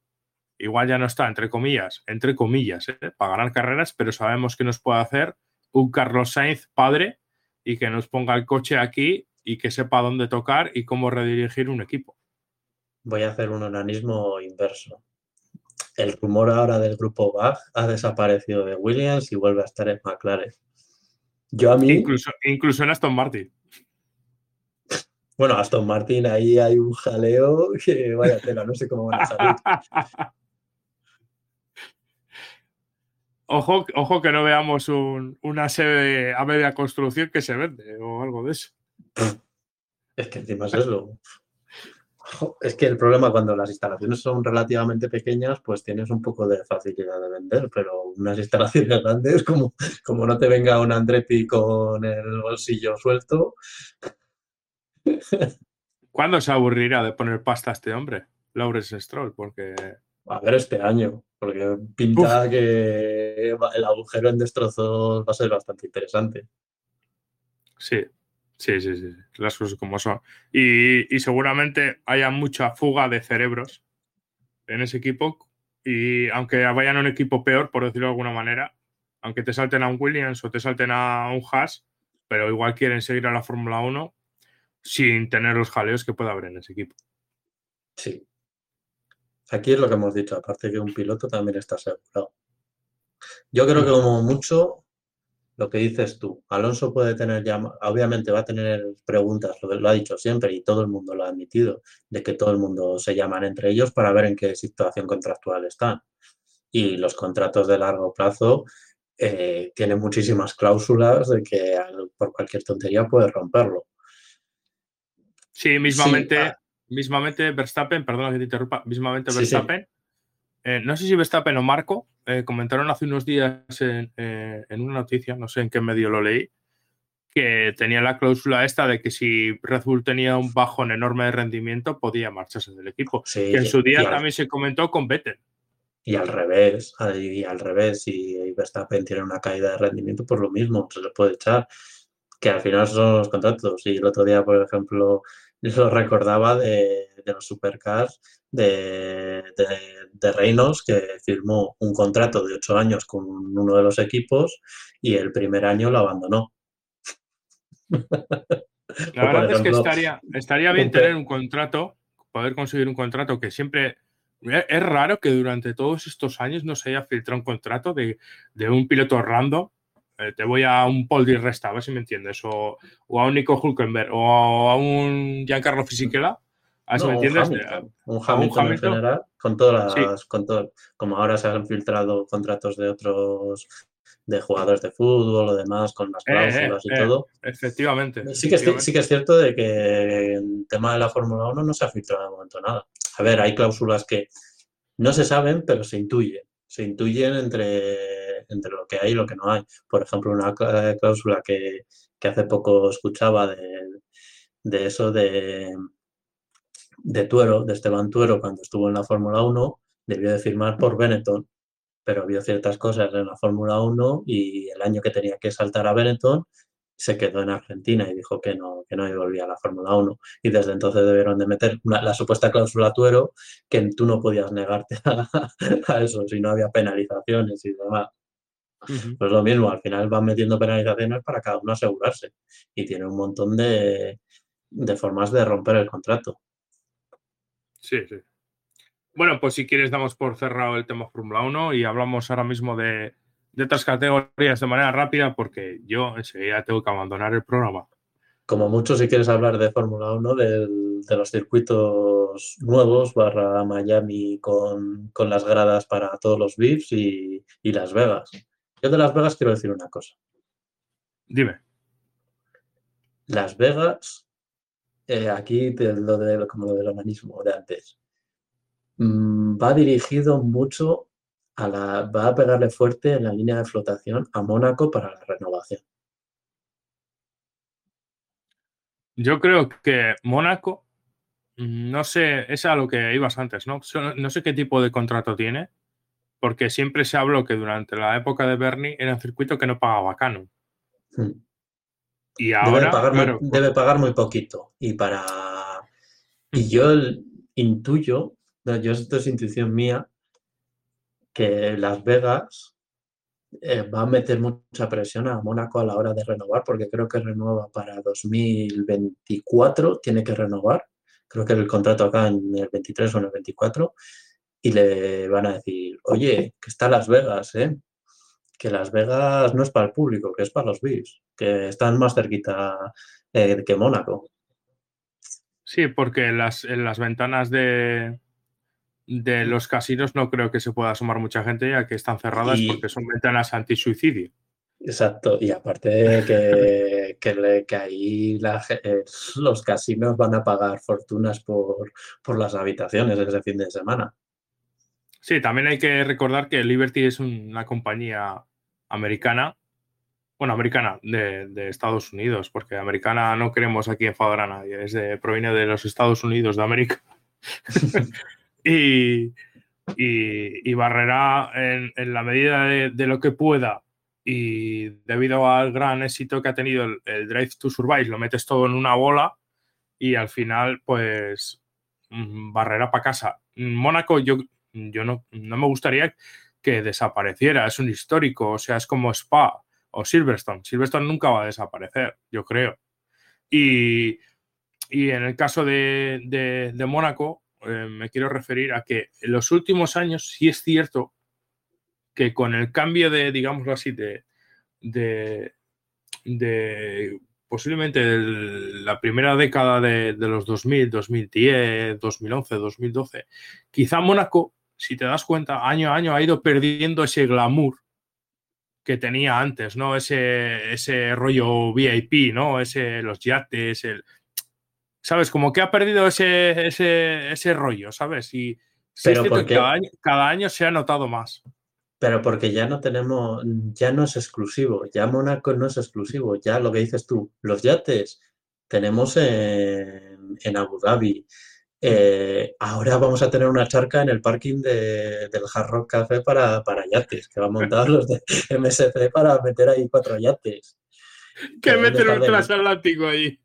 igual ya no está, entre comillas, entre comillas, ¿eh? para ganar carreras, pero sabemos que nos puede hacer un Carlos Sainz padre y que nos ponga el coche aquí y que sepa dónde tocar y cómo redirigir un equipo. Voy a hacer un organismo inverso el rumor ahora del grupo Bach ha desaparecido de Williams y vuelve a estar en McLaren. Yo a mí. Incluso, incluso en Aston Martin. Bueno, Aston Martin, ahí hay un jaleo que vaya tela, no sé cómo van a salir. *laughs* Ojo, ojo que no veamos una sede a media construcción que se vende o algo de eso. Es que encima es eso. Es que el problema cuando las instalaciones son relativamente pequeñas, pues tienes un poco de facilidad de vender, pero unas instalaciones grandes, como, como no te venga un Andretti con el bolsillo suelto. ¿Cuándo se aburrirá de poner pasta a este hombre, Lawrence Stroll? Porque. A ver, este año, porque pinta que el agujero en destrozos va a ser bastante interesante. Sí, Sí, sí, sí, las cosas como son. Y, seguramente haya mucha fuga de cerebros en ese equipo. Y aunque vayan a un equipo peor, por decirlo de alguna manera, aunque te salten a un Williams o te salten a un Haas, pero igual quieren seguir a la Fórmula 1 sin tener los jaleos que pueda haber en ese equipo. Sí. Aquí es lo que hemos dicho, aparte que un piloto también está asegurado. Yo creo que como mucho lo que dices tú, Alonso puede tener ya, obviamente va a tener preguntas, lo, ha dicho siempre y todo el mundo lo ha admitido, de que todo el mundo se llaman entre ellos para ver en qué situación contractual están. Y los contratos de largo plazo eh, tienen muchísimas cláusulas de que por cualquier tontería puede romperlo. Sí, mismamente, ah. Mismamente Verstappen, perdona que te interrumpa, mismamente Verstappen eh, no sé si Verstappen o Marco eh, comentaron hace unos días en, en, una noticia, no sé en qué medio lo leí, que tenía la cláusula esta de que si Red Bull tenía un bajón enorme de rendimiento podía marcharse del equipo. que en su día también se comentó con Vettel. Y al revés, y al revés, si Verstappen tiene una caída de rendimiento, por lo mismo, se le puede echar. Que al final son los contratos. Y el otro día, por ejemplo, lo recordaba de, los supercars de, de, Reynolds, que firmó un contrato de ocho años con uno de los equipos y el primer año lo abandonó. La *laughs* verdad es que estaría, estaría bien tener un contrato, poder conseguir un contrato que siempre es raro que durante todos estos años no se haya filtrado un contrato de, un piloto random. Eh, te voy a un Paul Di Resta, a ver si me entiendes, o, a un Nico Hulkenberg, o a un Giancarlo Fisichella. A ver si me entiendes. Un Hamilton, en general, con todas las. Con todo, como ahora se han filtrado contratos de otros de jugadores de fútbol o demás, con las eh, cláusulas y eh, todo. Efectivamente. Sí que, Es, sí que es cierto de que en tema de la Fórmula 1 no se ha filtrado de momento nada. A ver, hay cláusulas que no se saben, pero se intuyen. Se intuyen entre, entre lo que hay y lo que no hay. Por ejemplo, una cláusula que, hace poco escuchaba de, de eso de, de Tuero, de Esteban Tuero, cuando estuvo en la Fórmula 1, debió de firmar por Benetton pero vio ciertas cosas en la Fórmula 1 y el año que tenía que saltar a Benetton se quedó en Argentina y dijo que no, que no volvía a la Fórmula 1. Y desde entonces debieron de meter la supuesta cláusula tuero que tú no podías negarte *laughs* a, eso si no había penalizaciones y demás. Pues lo mismo, al final van metiendo penalizaciones para cada uno asegurarse y tiene un montón de, de formas de romper el contrato. Sí, sí. Bueno, pues si quieres damos por cerrado el tema Fórmula 1 y hablamos ahora mismo de, otras categorías de manera rápida porque yo enseguida tengo que abandonar el programa. Como mucho, si quieres hablar de Fórmula 1, de los circuitos nuevos, barra Miami con, las gradas para todos los VIPs y, Las Vegas. Yo de Las Vegas quiero decir una cosa. Dime. Las Vegas, eh, aquí lo de, como lo del organismo de antes Mm, va dirigido mucho a la, va a pegarle fuerte en la línea de flotación a Mónaco para la renovación. Yo creo que Mónaco, mm, no sé, es a lo que ibas antes, ¿no? No sé qué tipo de contrato tiene, porque siempre se habló que durante la época de Bernie era un circuito que no pagaba Canon. Hmm. Y ahora debe pagar, muy, debe pues pagar muy poquito. Y para y yo intuyo yo esto es intuición mía, que Las Vegas eh, va a meter mucha presión a Mónaco a la hora de renovar, porque creo que renueva para 2024, tiene que renovar. Creo que el contrato acá en el 23 o en el 24, y le van a decir, oye, que está Las Vegas, ¿eh? que Las Vegas no es para el público, que es para los VIPs, que están más cerquita eh, que Mónaco. Sí, porque las, en las ventanas de, de los casinos no creo que se pueda asomar mucha gente ya que están cerradas porque son ventanas anti-suicidio. Exacto, y aparte que, que, ahí eh, los casinos van a pagar fortunas por, las habitaciones ese fin de semana. Sí, también hay que recordar que Liberty es una compañía americana, bueno, americana de, Estados Unidos, porque americana no queremos aquí enfadar a nadie, es de, proviene de los Estados Unidos de América. *laughs* y, y, Barrera, en, la medida de, lo que pueda y debido al gran éxito que ha tenido el, Drive to Survive, lo metes todo en una bola y al final, pues, mm, Barrera para casa. Mónaco, yo, yo no, no me gustaría que desapareciera, es un histórico, o sea, es como Spa o Silverstone. Silverstone nunca va a desaparecer, yo creo. Y, y en el caso de, de, de Mónaco, eh, me quiero referir a que en los últimos años sí es cierto que con el cambio de, digámoslo así, de, de, posiblemente la primera década de, los 2000, 2010, 2011, 2012, quizá Mónaco, si te das cuenta, año a año ha ido perdiendo ese glamour que tenía antes, ¿no? Ese, ese rollo VIP, ¿no? Ese, los yates, el, ¿sabes? Como que ha perdido ese, ese, ese rollo, ¿sabes? Y pero porque, cada, año, se ha notado más. Pero porque ya no tenemos, ya no es exclusivo, ya Mónaco no es exclusivo, ya lo que dices tú, los yates tenemos en, en Abu Dhabi, eh, ahora vamos a tener una charca en el parking del Hard Rock Café para, para yates, que van montados los de *laughs* MSC para meter ahí cuatro yates. Que meten un transatlántico ahí.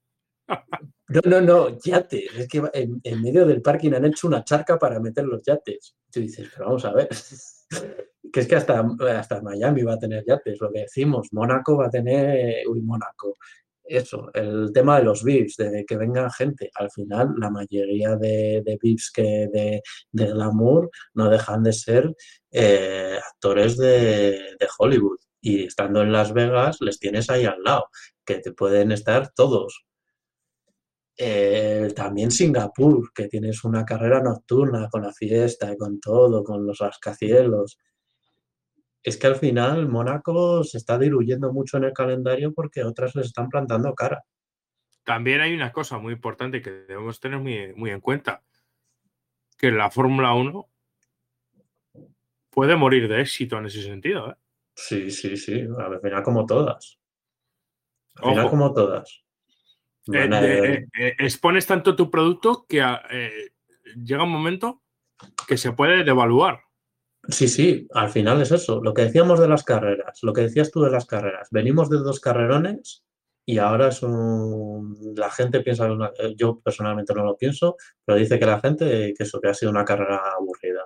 No, no, no, yates. Es que en, medio del parking han hecho una charca para meter los yates. Tú dices, pero vamos a ver. *laughs* que es que hasta, hasta Miami va a tener yates, lo que decimos. Mónaco va a tener. Uy, Mónaco eso, el tema de los VIPs, de que venga gente. Al final, la mayoría de, de VIPs que de, de, glamour no dejan de ser eh, actores de, Hollywood. Y estando en Las Vegas, les tienes ahí al lado, que te pueden estar todos. Eh, también Singapur, que tienes una carrera nocturna con la fiesta y con todo, con los rascacielos es que al final Mónaco se está diluyendo mucho en el calendario porque otras les están plantando cara. También hay una cosa muy importante que debemos tener muy, en cuenta, que la Fórmula 1 puede morir de éxito en ese sentido. ¿eh? Sí, sí, sí, al final como todas. Al final como todas. Eh, eh, expones tanto tu producto que llega un momento que se puede devaluar. Sí, sí, al final es eso. Lo que decíamos de las carreras, lo que decías tú de las carreras. Venimos de dos carrerones y ahora es un... La gente piensa, eh, yo personalmente no lo pienso, pero dice que la gente que eso, que ha sido una carrera aburrida.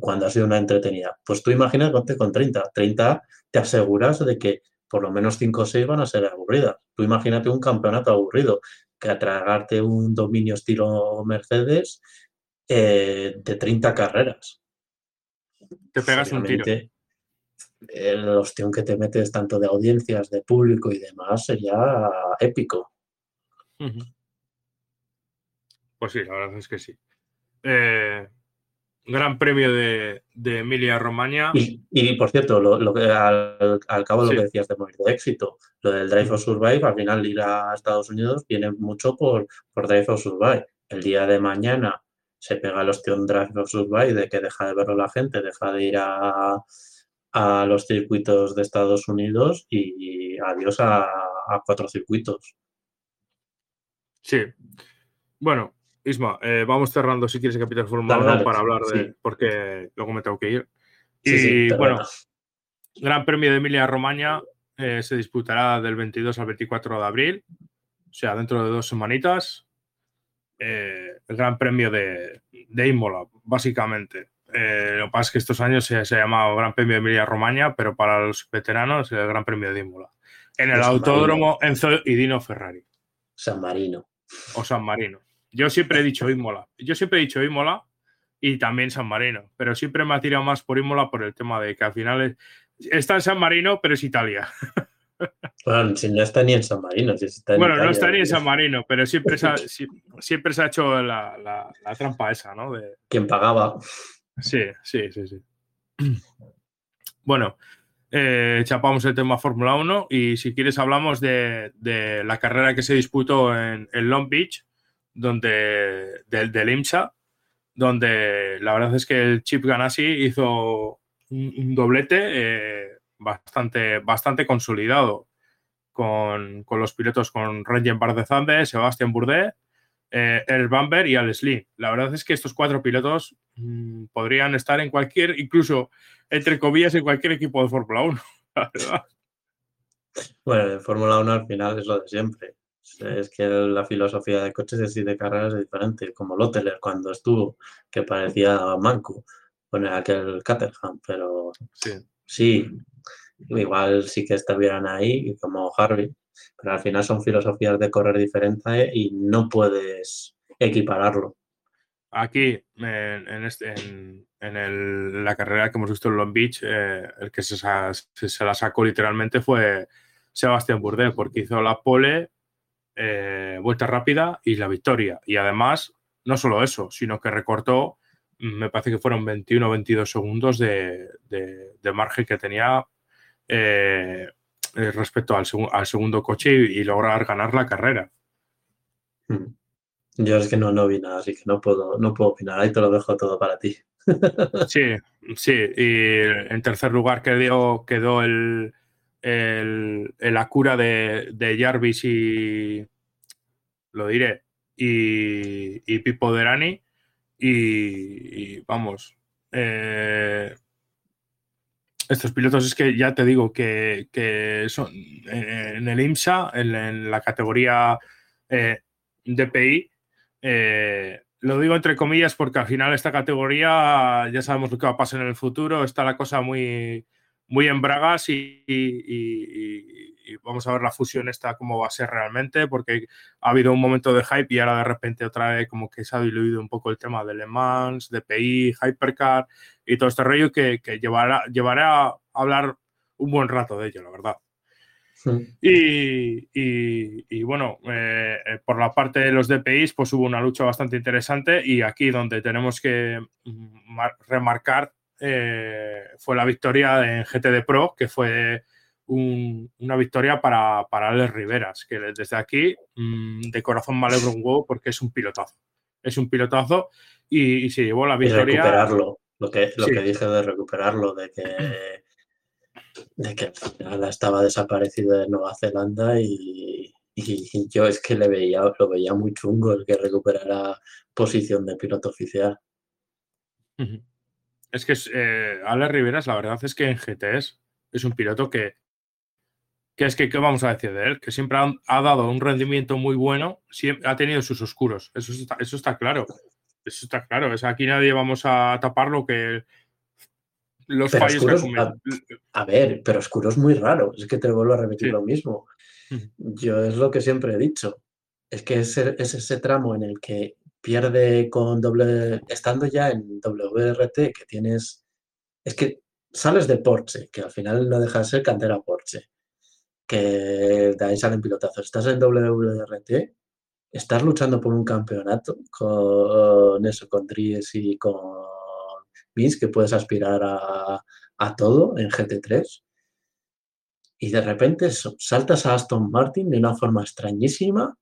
Cuando ha sido una entretenida. Pues tú imagínate con 30. 30 te aseguras de que por lo menos 5 o 6 van a ser aburridas. Tú imagínate un campeonato aburrido, que atragarte un dominio estilo Mercedes eh, de 30 carreras te pegas un tiro. El ostión que te metes tanto de audiencias, de público y demás sería épico. Pues sí, la verdad es que sí. Eh, gran premio de, Emilia Romagna. Y, por cierto, lo, que, al, cabo de lo que decías de morir de éxito, lo del Drive of Survive, al final ir a Estados Unidos viene mucho por, por Drive of Survive. El día de mañana se pega el ostión Drive of Survive de que deja de verlo la gente, deja de ir a, los circuitos de Estados Unidos y, adiós a, cuatro circuitos. Sí. Bueno, Isma, eh, vamos cerrando si quieres el capítulo Fórmula 1 para hablar de. porque luego me tengo que ir. y bueno, Gran Premio de Emilia Romagna eh, se disputará del 22 al 24 de abril, o sea, dentro de dos semanitas. Eh, el Gran Premio de, de Imola, básicamente. Eh, lo que pasa es que estos años se, se ha llamado Gran Premio de Emilia Romagna, pero para los veteranos el Gran Premio de Imola. En el Autódromo Enzo y Dino Ferrari. San Marino. O San Marino. Yo siempre he dicho Imola. Yo siempre he dicho Imola y también San Marino, pero siempre me ha tirado más por Imola por el tema de que al final está en San Marino, pero es Italia. *laughs* Bueno, si no está ni en San Marino. bueno, no está ni en San Marino, pero siempre se ha, *laughs* siempre se ha hecho la, trampa esa, ¿no? De... Quien pagaba. Sí, sí, sí, sí. *clears throat* Bueno, eh, chapamos el tema Fórmula 1 y si quieres hablamos de, la carrera que se disputó en, Long Beach, donde, del, del IMSA, donde la verdad es que el Chip Ganassi hizo un, doblete. Eh, bastante, bastante consolidado con, los pilotos con Ranger Bardezande, Sebastián Bourdais, eh, El Bamber y Al Slim. La verdad es que estos cuatro pilotos mm, podrían estar en cualquier, incluso entre comillas, en cualquier equipo de Fórmula 1. *laughs* Bueno, en Fórmula 1 al final es lo de siempre. Es que la filosofía de coches y de carreras es diferente, como Lotteler cuando estuvo, que parecía manco con aquel Caterham, pero sí, sí igual sí que estuvieran ahí, como Harvey, pero al final son filosofías de correr diferentes y no puedes equipararlo. Aquí, en, este, en, la carrera que hemos visto en Long Beach, eh, el que se, se, la sacó literalmente fue Sebastián Bourdais, porque hizo la pole, eh, vuelta rápida y la victoria. Y además, no solo eso, sino que recortó, me parece que fueron 21 o 22 segundos de, de margen que tenía eh, respecto al, segundo coche y, lograr ganar la carrera. Hmm. Yo es que no, no vi nada, así que no puedo, no puedo opinar. Ahí te lo dejo todo para ti. *laughs* Sí, sí. Y en tercer lugar quedó, quedó el, el, el Acura de, de Jarvis y. Lo diré. Y, y Pipo Derani. Y, y vamos. eh, estos pilotos es que ya te digo que, que son eh, en el IMSA, en, la categoría eh, DPI, eh, lo digo entre comillas porque al final esta categoría ya sabemos lo que va a pasar en el futuro, está la cosa muy, muy en bragas y- y vamos a ver la fusión esta cómo va a ser realmente porque ha habido un momento de hype y ahora de repente otra vez como que se ha diluido un poco el tema de Le Mans, DPI, Hypercar y todo este rollo que, que llevará, llevará a hablar un buen rato de ello, la verdad. Y, y- y bueno, eh, por la parte de los DPIs, pues hubo una lucha bastante interesante y aquí donde tenemos que mm, mar- remarcar eh, fue la victoria en GTD Pro, que fue un- una victoria para, para Alex Riveras, que desde aquí mm, de corazón me alegro un huevo porque es un pilotazo. Es un pilotazo y, y se llevó la Y victoria. recuperarlo. Lo que, lo Sí. que dije de recuperarlo, de que, de que estaba desaparecido de Nueva Zelanda y, y yo es que le veía, lo veía muy chungo el que recuperara posición de piloto oficial. Es que eh, Alex Riveras, la verdad es que en GTS es un piloto que, que es que, ¿qué vamos a decir de él? Que siempre ha, ha dado un rendimiento muy bueno, siempre, ha tenido sus oscuros, eso está, eso está claro. Eso está claro. Es, aquí nadie vamos a tapar lo que los Pero fallos que oscuros, a, ver, pero oscuro es muy raro. Es que te vuelvo a repetir Sí. lo mismo. Yo es lo que siempre he dicho. Es que es, es ese tramo en el que pierde con doble, estando ya en WRT, que tienes, es que sales de Porsche, que al final no deja de ser cantera Porsche, que de ahí salen pilotazos. Estás en WRT, estás luchando por un campeonato con eso, con Dries y con Vince, que puedes aspirar a, a todo en GT3. Y de repente saltas a Aston Martin de una forma extrañísima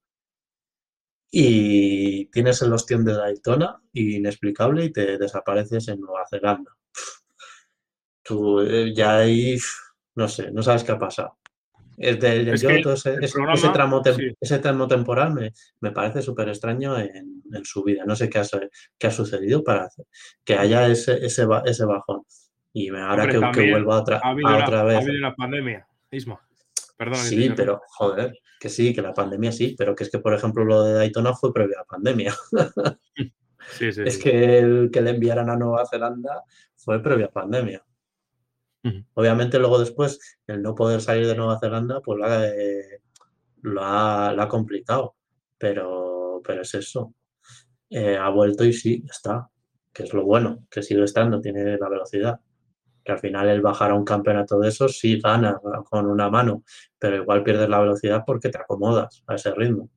y tienes el ostión de Daytona inexplicable y te desapareces en Nueva Zelanda. Tú eh, ya ahí, no sé, no sabes qué ha pasado. Es de- Es yo que todo ese, el ese- programa, ese tramo, sí. ese tramo temporal me, me parece súper extraño en, en su vida. No sé qué ha, qué ha sucedido para hacer- que haya ese, ese, ese bajón. Y me- ahora Hombre, que, que vuelva otra, ha a otra ha vez. habido una pandemia, Isma. Te Sí, pero joder, que sí, que la pandemia sí, pero que es que, por ejemplo, lo de Daytona fue previo a la pandemia. *laughs* Sí, sí, Es sí. que el que le enviaran a Nueva Zelanda fue previo a Obviamente, luego después, el no poder salir de Nueva Zelanda, pues lo ha, eh, lo ha, lo ha complicado. Pero, pero es eso. Eh, ha vuelto y sí, está. Que es lo bueno, que sigue estando, tiene la velocidad. Que al final el bajar a un campeonato de esos sí gana con una mano, pero igual pierdes la velocidad porque te acomodas a ese ritmo.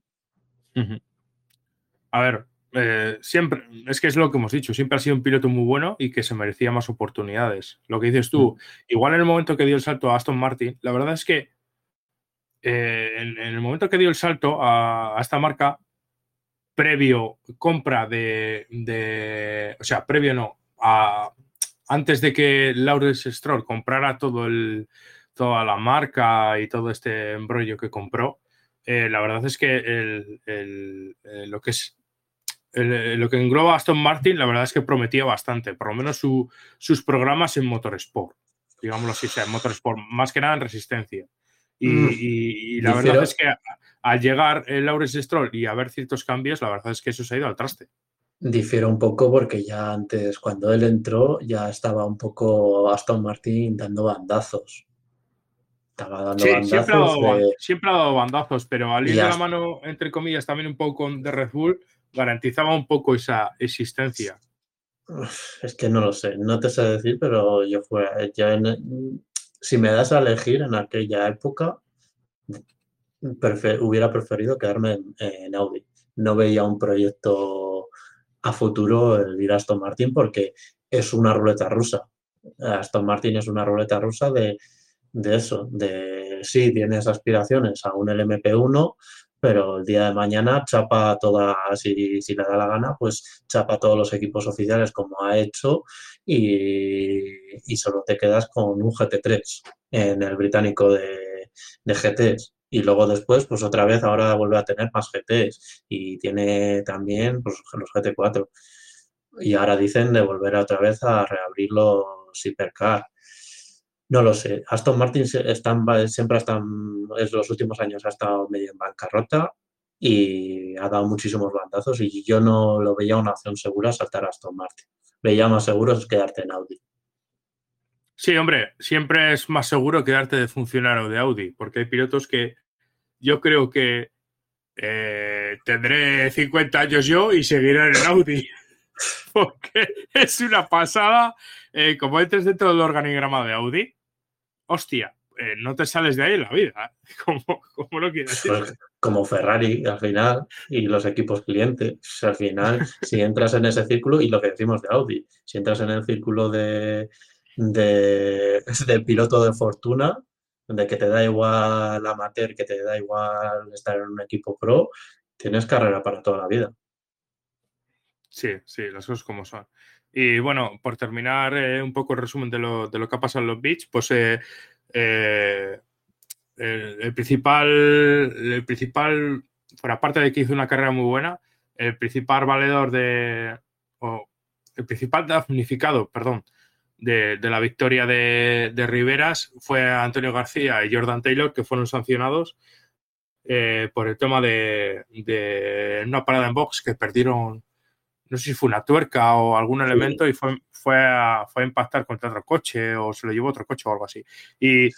A ver, eh, siempre, es que es lo que hemos dicho, siempre ha sido un piloto muy bueno y que se merecía más oportunidades. Lo que dices tú, igual en el momento que dio el salto a Aston Martin, la verdad es que eh, en, en el momento que dio el salto a, a esta marca, previo compra de, de- o sea, previo no, a- antes de que Lawrence Stroll comprara todo el, toda la marca y todo este embrollo que compró, eh, la verdad es que el- el- eh, lo que es el- lo que engloba Aston Martin, la verdad es que prometía bastante, por lo menos su- sus programas en Motorsport, digámoslo así, sea, en Motorsport, más que nada en resistencia. Y, Mm. y- y la Difiero- verdad es que al llegar el Lawrence Stroll y haber ciertos cambios, la verdad es que eso se ha ido al traste. Difiere un poco porque ya antes, cuando él entró, ya estaba un poco Aston Martin dando bandazos. Estaba dando Sí, siempre ha, bandazos dado, de... siempre ha dado bandazos, pero al ir de la mano, entre comillas, también un poco de Red Bull, garantizaba un poco esa existencia. Es que no lo sé, no te sé decir, pero yo fuera, yo en- si me das a elegir en aquella época, hubiera preferido quedarme en, en Audi. No veía un proyecto a futuro el ir a Aston Martin porque es una ruleta rusa. Aston Martin es una ruleta rusa de, de eso, de sí, tienes aspiraciones a un LMP1, pero el día de mañana chapa toda, si, si le da la gana, pues chapa todos los equipos oficiales como ha hecho y, solo te quedas con un GT3 en el británico de, de GTs. Y luego después, pues otra vez ahora vuelve a tener más GTs y tiene también pues, los GT4. Y ahora dicen de volver otra vez a reabrir los Hypercar. No lo sé. Aston Martin siempre están, en los últimos años ha estado medio en bancarrota y ha dado muchísimos bandazos y yo no lo veía una opción segura saltar a Aston Martin. Veía más seguro es quedarte en Audi. Sí, hombre, siempre es más seguro quedarte de funcionario de Audi, porque hay pilotos que yo creo que eh, tendré 50 años yo y seguiré en Audi. *laughs* porque es una pasada. Eh, como entres dentro del organigrama de Audi, hostia, eh, no te sales de ahí en la vida. *laughs* Como, como lo quieres pues, como Ferrari al final y los equipos clientes. al final, *laughs* si entras en ese círculo, y lo que decimos de Audi, si entras en el círculo de, de, de piloto de fortuna, de que te da igual amateur, que te da igual estar en un equipo pro, tienes carrera para toda la vida. Sí, sí, las cosas como son. Y bueno, por terminar eh, un poco el resumen de lo, de lo, que ha pasado en los Beach, pues eh, eh, el, principal, el principal, por aparte de que hizo una carrera muy buena, el principal valedor de, o el principal damnificado, perdón, de, de la victoria de, de, Riveras fue Antonio García y Jordan Taylor, que fueron sancionados por el tema de, de una parada en box que perdieron no sé si fue una tuerca o algún elemento y fue, fue, a, fue a impactar contra otro coche o se lo llevó otro coche o algo así. Y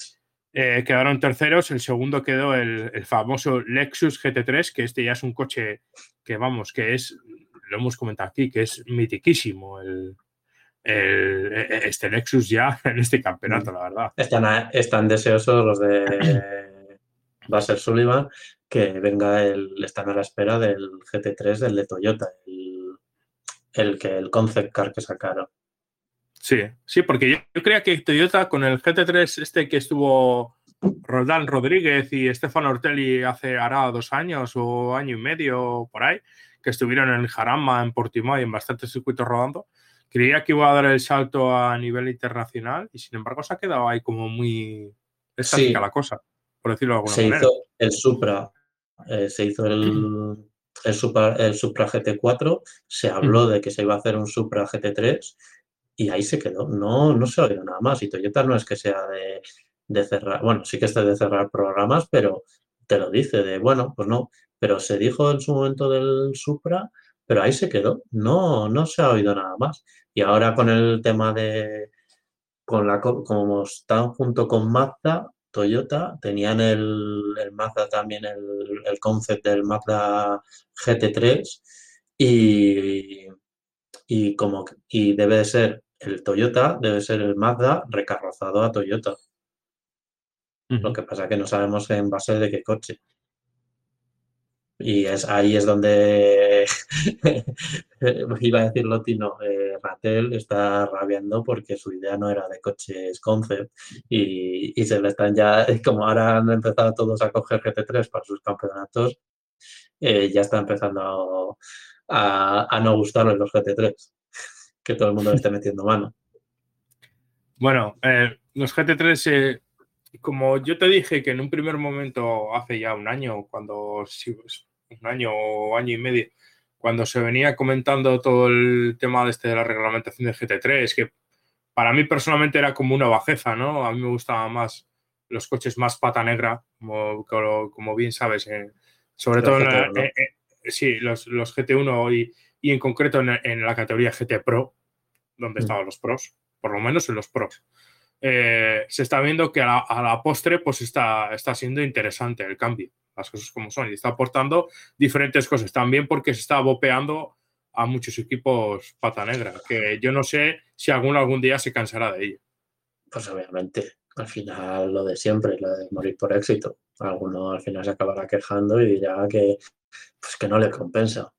eh, quedaron terceros, el segundo quedó el, famoso Lexus GT3, que este ya es un coche que, vamos, que es, lo hemos comentado aquí, que es mitiquísimo el, e, este Lexus ya *laughs* en este campeonato, la verdad. Están, están deseosos los de *clears throat* Basser Sullivan que venga el, están a la espera del GT3 del de Toyota, el el que el concept car que sacaron. Sí, sí, porque yo, creía que Toyota con el GT3 este que estuvo Roldán Rodríguez y Estefano Ortelli hace hará dos años o año y medio por ahí, que estuvieron en Jarama, en Portimao y en bastantes circuitos rodando, creía que iba a dar el salto a nivel internacional y sin embargo se ha quedado ahí como muy estática la cosa, por decirlo de alguna se manera. Hizo el Supra, eh, se hizo el, *clears throat* el Supra, el Supra GT4, se habló de que se iba a hacer un Supra GT3 y ahí se quedó. No, no se ha oído nada más. Y Toyota no es que sea de, cerrar, bueno, sí que está de cerrar programas, pero te lo dice de, bueno, pues no. Pero se dijo en su momento del Supra, pero ahí se quedó. No, no se ha oído nada más. Y ahora con el tema de, con la, como están junto con Mazda, Toyota, tenían el, el Mazda también, el, el, concept del Mazda GT3 y, y, como, y debe de ser el Toyota, debe ser el Mazda recarrozado a Toyota. Lo que pasa es que no sabemos en base de qué coche. Y es, ahí es donde *laughs* iba a decir Lotino, eh, Ratel está rabiando porque su idea no era de coches concept y, y, se le están ya, *laughs* como ahora han empezado todos a coger GT3 para sus campeonatos, eh, ya está empezando a, a, no gustarles los GT3, que todo el mundo le esté *laughs* metiendo mano. Bueno, eh, los GT3 como yo te dije que en un primer momento, hace ya un año, cuando pues, un año o año y medio, cuando se venía comentando todo el tema de, este, de la reglamentación de GT3, que para mí personalmente era como una bajeza, ¿no? A mí me gustaban más los coches más pata negra, como, como bien sabes, eh, sobre todo en la, eh, eh, sí, los, los, GT1 y, y en concreto en, en, la categoría GT Pro, donde mm. estaban los pros, por lo menos en los pros. Se está viendo que a la, a la, postre pues está, está siendo interesante el cambio, las cosas como son, y está aportando diferentes cosas, también porque se está bopeando a muchos equipos pata negra, que yo no sé si alguno algún día se cansará de ello. Pues obviamente, al final lo de siempre, lo de morir por éxito. Alguno al final se acabará quejando y dirá que, pues que no le compensa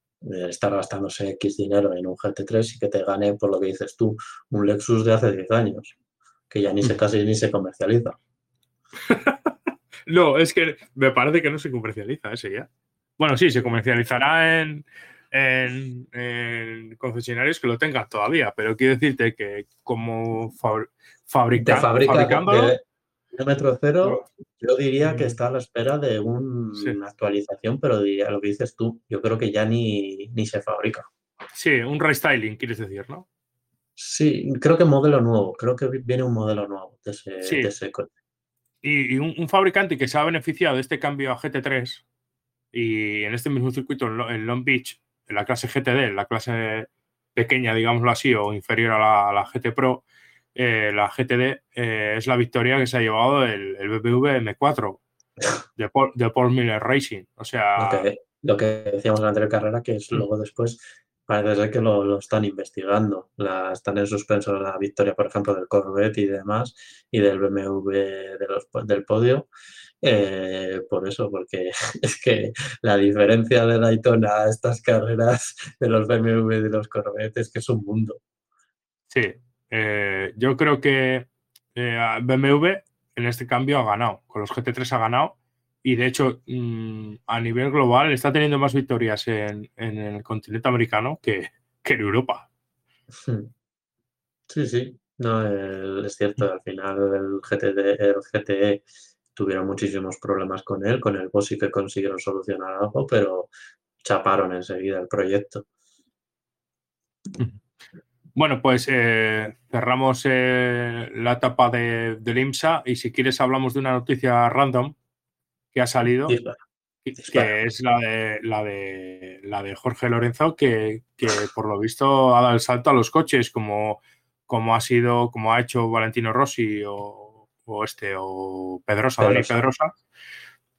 estar gastándose X dinero en un GT3 y que te gane, por lo que dices tú, un Lexus de hace 10 años que ya ni se casi ni se comercializa. *laughs* no, es que me parece que no se comercializa ese ya. Bueno, sí, se comercializará en, en, concesionarios que lo tengan todavía, pero quiero decirte que como fabricante, fabricándolo, de metro cero, yo diría que está a la espera de una actualización, pero diría lo que dices tú, yo creo que ya ni, ni se fabrica. Sí, un restyling, quieres decir, ¿no? Sí, creo que modelo nuevo, creo que viene un modelo nuevo de ese, coche. Y, un, fabricante que se ha beneficiado de este cambio a GT3 y en este mismo circuito en Long Beach, en la clase GTD, la clase pequeña, digámoslo así, o inferior a la GT Pro, eh, la GTD eh, es la victoria que se ha llevado el, el BMW M4 *laughs* de Paul, de Paul, Miller Racing. O sea. Lo que, decíamos en la anterior carrera, que es mm. luego después parece ser que lo, están investigando. Están en suspenso la victoria, por ejemplo, del Corvette y demás, y del BMW de los, del podio. Eh, por eso, porque *laughs* es que la diferencia de Daytona a estas carreras de los BMW y de los Corvette es que es un mundo. Sí, eh, yo creo que eh, BMW en este cambio ha ganado, con los GT3 ha ganado y de hecho mm, a nivel global está teniendo más victorias en, el continente americano que, en Europa. Sí, sí, no, es cierto, al final el, GTD, el GTE tuvieron muchísimos problemas con él, con el Boss sí que consiguieron solucionar algo, pero chaparon enseguida el proyecto. Bueno, pues eh, cerramos eh, la etapa de, del IMSA y si quieres hablamos de una noticia random que ha salido, que es la de, la de, la de Jorge Lorenzo, que, por lo visto ha dado el salto a los coches, como, como ha sido, como ha hecho Valentino Rossi o, este, o Pedrosa, Dani Pedrosa.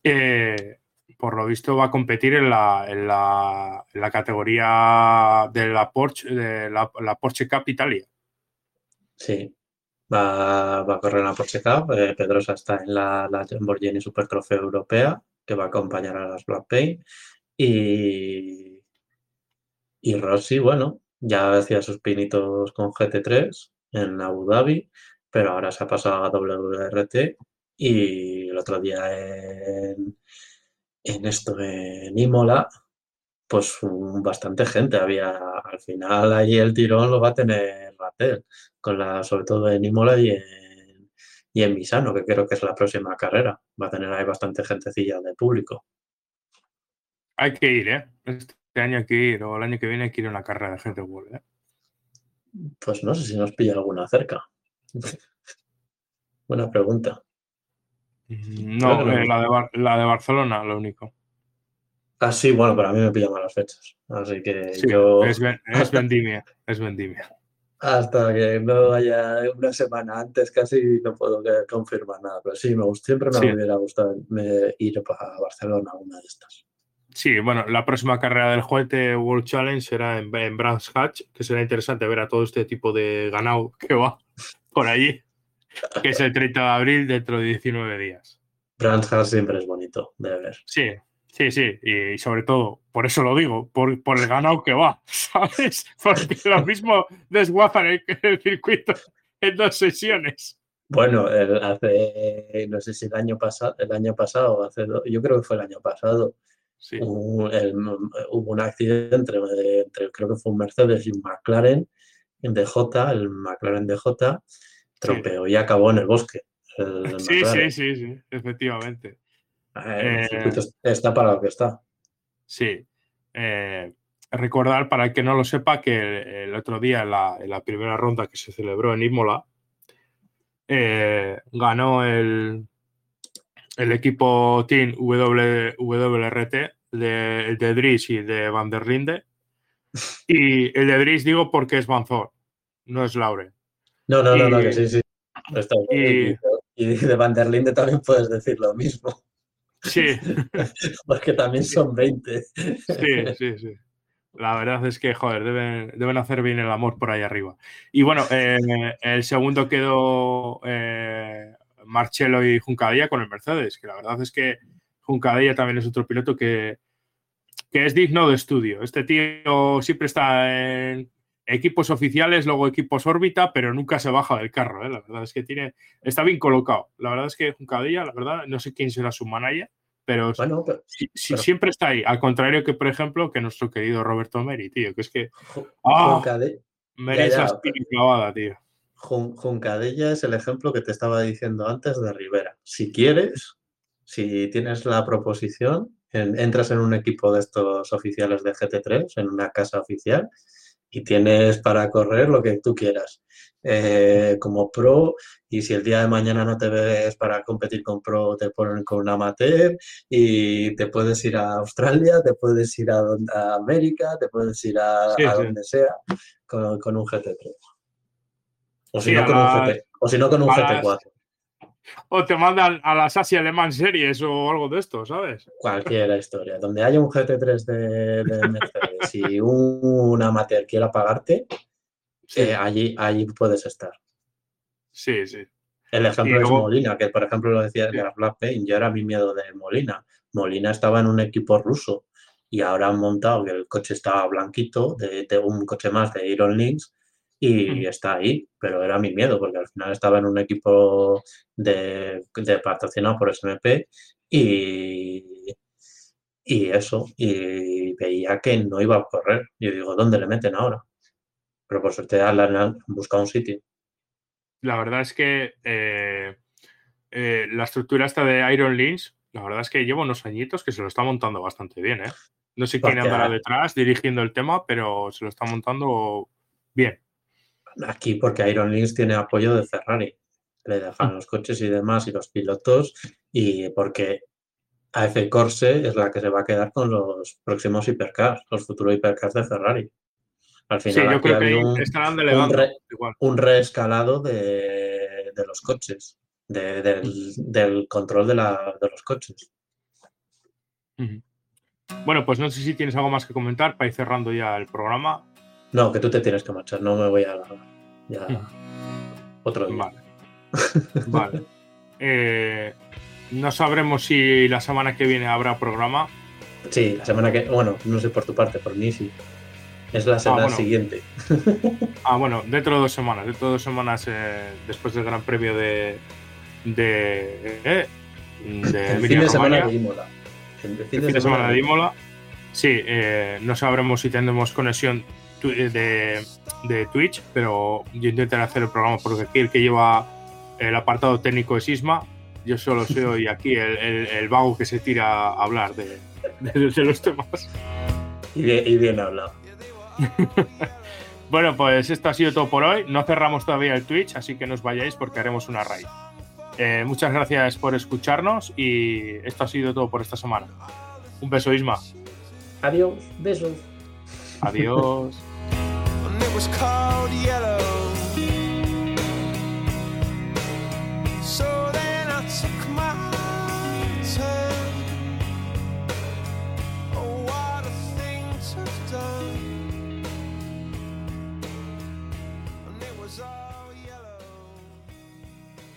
Eh, por lo visto va a competir en la, en la, en la categoría de la Porsche, de la, Porsche Cup Italia. Sí, va, va, a correr la Porsche Cup. Eh, Pedrosa está en la, la Lamborghini Super Trofeo Europea, que va a acompañar a las Black Paint. Y, y Rossi, bueno, ya hacía sus pinitos con GT3 en Abu Dhabi, pero ahora se ha pasado a WRT y el otro día en, en esto, en Imola, pues bastante gente había. Al final allí el tirón lo va a tener Ratel, con la, sobre todo en Imola y en, y en Misano, que creo que es la próxima carrera. Va a tener ahí bastante gentecilla de público. Hay que ir, ¿eh? Este año hay que ir, o el año que viene hay que ir a una carrera de gente ¿eh? Pues no sé si nos pilla alguna cerca. *laughs* Buena pregunta. No, eh, la, de la de Barcelona, lo único. Ah, sí, bueno, para mí me pillan las fechas. Así que yo. Es, *laughs* es vendimia, es vendimia. Hasta que no haya una semana antes, casi no puedo confirmar nada. Pero sí, me siempre me hubiera gustado ir a Barcelona una de estas. Sí, bueno, la próxima carrera del Juguete World Challenge será en, en Brands Hatch, que será interesante ver a todo este tipo de ganado *laughs* que va por allí que es el 30 de abril dentro de 19 días. Brands siempre es bonito de ver. Sí, sí, sí. Y sobre todo, por eso lo digo, por, el ganado que va, *laughs* ¿sabes? Porque lo mismo desguazan el, el circuito en dos sesiones. Bueno, hace, no sé si el año pasado, el año pasado, hace, yo creo que fue el año pasado, sí. hubo, un accidente entre, creo que fue un Mercedes y un McLaren en DJ, el McLaren DJ, tropeó y acabó en el bosque. sí, sí, sí, sí, efectivamente. Eh, el eh, está para lo que está. Sí. Eh, recordar, para el que no lo sepa, que el, otro día, en la, primera ronda que se celebró en Imola, ganó el, el equipo Team WRT de, de Dries y de Van der Linde. *laughs* Y el de Dries digo porque es Banzor, no es Laure. No, no, no, no, que sí, sí. y, de Van der Linde también puedes decir lo mismo. Sí. *laughs* Porque también son 20. Sí, sí, sí. La verdad es que, joder, deben, deben hacer bien el amor por ahí arriba. Y bueno, eh, el segundo quedó eh, Marcelo y Juncadilla con el Mercedes, que la verdad es que Juncadilla también es otro piloto que, que es digno de estudio. Este tío siempre está en, equipos oficiales, luego equipos órbita, pero nunca se baja del carro. ¿eh? La verdad es que tiene, está bien colocado. La verdad es que Juncadilla, la verdad, no sé quién será su manager, Pero, Bueno, pero, si, si pero- siempre está ahí. Al contrario que, por ejemplo, que nuestro querido Roberto Meri, tío, que es que Ju- Ah. Juncade- Meri es la clavada, tío. Jun- Juncadella es el ejemplo que te estaba diciendo antes de Rivera. Si quieres, si tienes la proposición, en- entras en un equipo de estos oficiales de GT3, en una casa oficial, y tienes para correr lo que tú quieras. Eh, como pro, y si el día de mañana no te ves para competir con pro, te ponen con un amateur, y te puedes ir a Australia, te puedes ir a, América, te puedes ir a, Sí, a sí. donde sea con, con un GT3. O si, Sí, no, con un las- GT, o si no con un a las- GT4. O te mandan a las Asia Alemán Series o algo de esto, ¿sabes? Cualquier historia. Donde haya un GT3 de, de Mercedes y un amateur quiera pagarte, Sí, eh, allí, allí puedes estar. sí, sí. El ejemplo es Molina, que por ejemplo lo decía de la Black Paint, yo era mi miedo de Molina. Molina estaba en un equipo ruso y ahora han montado que el coche estaba blanquito, de, de un coche más de Iron Links y está ahí, pero era mi miedo porque al final estaba en un equipo de, de patrocinado por SMP y, y eso, y veía que no iba a correr. Yo digo, ¿dónde le meten ahora? Pero por suerte han buscado un sitio. La verdad es que eh, eh, la estructura esta de Iron Lynch, la verdad es que lleva unos añitos que se lo está montando bastante bien, ¿eh? No sé quién andará detrás dirigiendo el tema, pero se lo está montando bien. Aquí porque Iron Links tiene apoyo de Ferrari. Le dejan los coches y demás y los pilotos y porque AF Corse es la que se va a quedar con los próximos hipercars, los futuros hipercars de Ferrari. Al Sí, final yo aquí creo que un, estarán delegando. re- igual. un reescalado de, de los coches, de- del, del control de, la- de los coches. Bueno, pues no sé si tienes algo más que comentar para ir cerrando ya el programa. No, que tú te tienes que marchar, no me voy a. Ya, otro día. Vale. Vale. *laughs* Eh, no sabremos si la semana que viene habrá programa. Sí, la semana que... Bueno, no sé por tu parte, por mí sí. Es la semana bueno. siguiente. *laughs* Ah, bueno, dentro de dos semanas. Dentro de dos semanas eh, después del Gran Premio de. de. eh, de El fin de semana de Imola. El el fin de semana de Imola. Sí, eh, no sabremos si tendremos conexión de, de Twitch, pero yo intentaré hacer el programa porque aquí el que lleva el apartado técnico es Isma. Yo solo *laughs* soy aquí el, el- el vago que se tira a hablar de, de- de los temas. Y bien, y bien hablado. *laughs* Bueno, pues esto ha sido todo por hoy. No cerramos todavía el Twitch, así que no os vayáis porque haremos una raid. Eh, muchas gracias por escucharnos y esto ha sido todo por esta semana. Un beso, Isma. Adiós, besos. Adiós. *laughs* was called yellow. So then I took my turn.